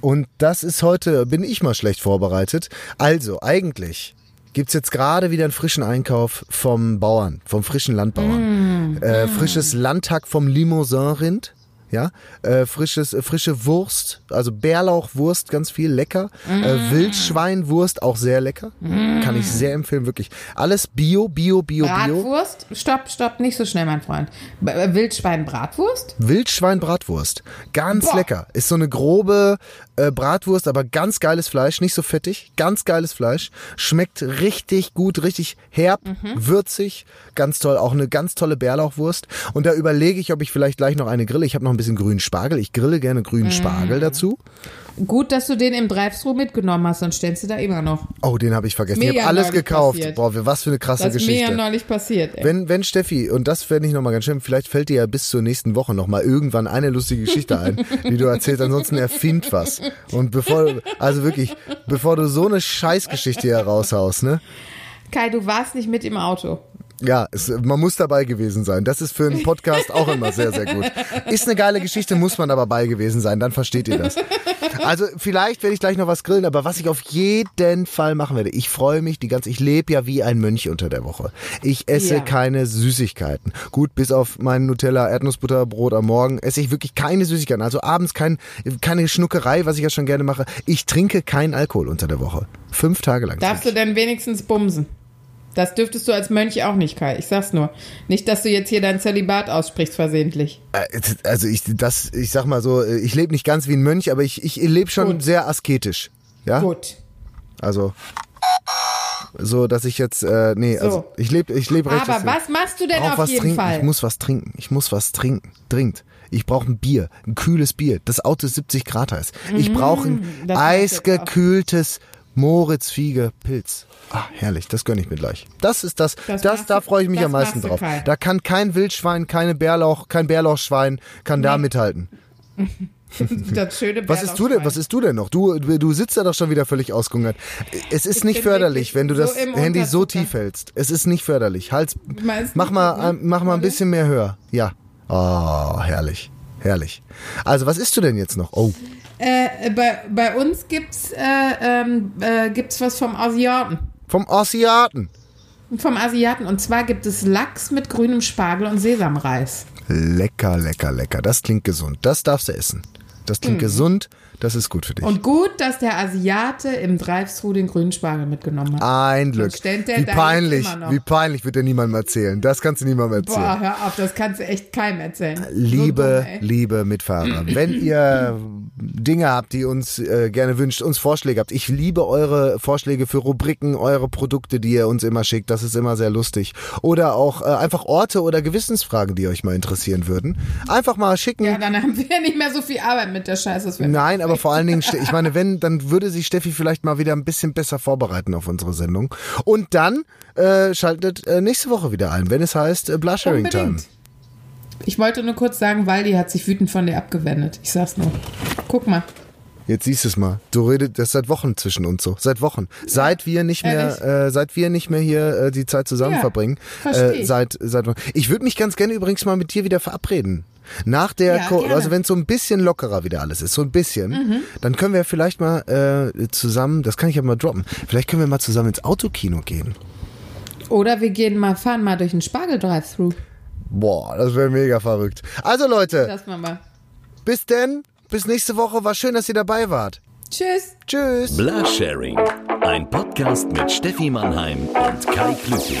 Und das ist heute, bin ich mal schlecht vorbereitet. Also, eigentlich gibt's jetzt gerade wieder einen frischen Einkauf vom Bauern, vom frischen Landbauern. Äh, frisches Landhack vom Limousin-Rind. Ja, äh, frisches, äh, frische Wurst, also Bärlauchwurst, ganz viel lecker. Äh, Wildschweinwurst, auch sehr lecker. Kann ich sehr empfehlen, wirklich. Alles Bio, Bio, Bio, Bio. Bratwurst? Stopp, stopp, nicht so schnell, mein Freund. Äh, Wildschwein-Bratwurst? Wildschwein-Bratwurst. Ganz Boah. lecker. Ist so eine grobe äh, Bratwurst, aber ganz geiles Fleisch. Nicht so fettig. Ganz geiles Fleisch. Schmeckt richtig gut, richtig herb, würzig. Ganz toll. Auch eine ganz tolle Bärlauchwurst. Und da überlege ich, ob ich vielleicht gleich noch eine grille. Ich habe noch ein bisschen grünen Spargel. Ich grille gerne grünen Spargel dazu. Gut, dass du den im Drive-Thru mitgenommen hast, sonst stellst du da immer noch. Oh, den habe ich vergessen. Mir ich habe alles gekauft. passiert. Boah, was für eine krasse Das ist mir Geschichte. ja neulich passiert. Ey. Wenn, wenn Steffi, und das fände ich nochmal ganz schön, vielleicht fällt dir ja bis zur nächsten Woche nochmal irgendwann eine lustige Geschichte ein, die du erzählst, ansonsten erfind was. Und bevor, also wirklich, bevor du so eine Scheißgeschichte hier raushaust, ne? Kai, du warst nicht mit im Auto. Ja, es, man muss dabei gewesen sein. Das ist für einen Podcast auch immer sehr, sehr gut. Ist eine geile Geschichte, muss man aber bei gewesen sein, dann versteht ihr das. Also vielleicht werde ich gleich noch was grillen, aber was ich auf jeden Fall machen werde, ich freue mich die ganze, ich lebe ja wie ein Mönch unter der Woche. Ich esse Ja. keine Süßigkeiten. Gut, bis auf mein Nutella Erdnussbutterbrot am Morgen esse ich wirklich keine Süßigkeiten. Also abends kein, keine Schnuckerei, was ich ja schon gerne mache. Ich trinke keinen Alkohol unter der Woche. Fünf Tage lang. Darfst du denn wenigstens bumsen? Das dürftest du als Mönch auch nicht, Kai. Ich sag's nur. Nicht, dass du jetzt hier dein Zölibat aussprichst versehentlich. ich. Äh, Also ich, das, ich sag mal so, ich lebe nicht ganz wie ein Mönch, aber ich, ich lebe schon Gut. sehr asketisch. Ja? Gut. Also so, dass ich jetzt, äh, nee, So. also ich lebe ich lebe recht Aber was machst du denn auf jeden trinken. Fall? Ich muss was trinken. Ich muss was trinken. Dringend. Ich brauche ein Bier, ein kühles Bier. Das Auto ist 70 Grad heiß. Ich brauche ein Mm, eisgekühltes Moritz Fiege Pilz. Ah, herrlich, das gönne ich mir gleich. Das ist das, das, Das da freue ich mich das am meisten drauf. Da kann kein Wildschwein, keine Bärlauch, kein Bärlauchschwein kann da mithalten. das schöne Was ist du denn, was ist du denn noch? Du, du sitzt da doch schon wieder völlig ausgehungert. Es ist nicht bin förderlich, wenn du das so im Handy so tief hältst. Es ist nicht förderlich. Hals, Meinst mach mal, ne? mach mal ein bisschen mehr höher. Ja. Oh, herrlich. Herrlich. Also, was isst du denn jetzt noch? Oh, Äh, bei, bei uns gibt's, äh, ähm, äh, gibt's was vom Asiaten. vom Asiaten. vom Asiaten. Und zwar gibt es Lachs mit grünem Spargel und Sesamreis. Lecker, lecker, lecker. Das klingt gesund. Das darfst du essen. Das klingt gesund. Das ist gut für dich. Und gut, dass der Asiate im Drive-Thru den grünen Spargel mitgenommen hat. Ein Glück. Wie peinlich, wie peinlich wird dir niemandem erzählen. Das kannst du niemandem erzählen. Boah, hör auf, das kannst du echt keinem erzählen. So Liebe, dumm, ey. liebe Mitfahrer, wenn ihr Dinge habt, die uns äh, gerne wünscht, uns Vorschläge habt. Ich liebe eure Vorschläge für Rubriken, eure Produkte, die ihr uns immer schickt. Das ist immer sehr lustig. Oder auch äh, einfach Orte oder Gewissensfragen, die euch mal interessieren würden. Einfach mal schicken. Ja, dann haben wir ja nicht mehr so viel Arbeit mit der Scheiße. Nein, aber vor allen Dingen, ich meine, wenn, dann würde sich Steffi vielleicht mal wieder ein bisschen besser vorbereiten auf unsere Sendung. Und dann äh, schaltet äh, nächste Woche wieder ein, wenn es heißt äh, Blusharing Time. Ich wollte nur kurz sagen, Waldi hat sich wütend von dir abgewendet. Ich sag's nur. Guck mal. Jetzt siehst du es mal. Du redet das seit Wochen zwischen uns so. Seit Wochen. Seit wir nicht Ehrlich? mehr, äh, seit wir nicht mehr hier äh, die Zeit zusammen Ja, verbringen. versteh Äh, seit, seit Ich würde mich ganz gerne übrigens mal mit dir wieder verabreden. Nach der, Ja, Co also wenn es so ein bisschen lockerer wieder alles ist, so ein bisschen, Mhm. dann können wir vielleicht mal äh, zusammen, das kann ich ja mal droppen, vielleicht können wir mal zusammen ins Autokino gehen. Oder wir gehen mal, fahren mal durch den Spargel-Drive-Thru. Boah, das wäre mega verrückt. Also Leute, Das machen wir. bis denn, bis nächste Woche. War schön, dass ihr dabei wart. Tschüss. Tschüss. Blusharing. Ein Podcast mit Steffi Mannheim und Kai Klüting.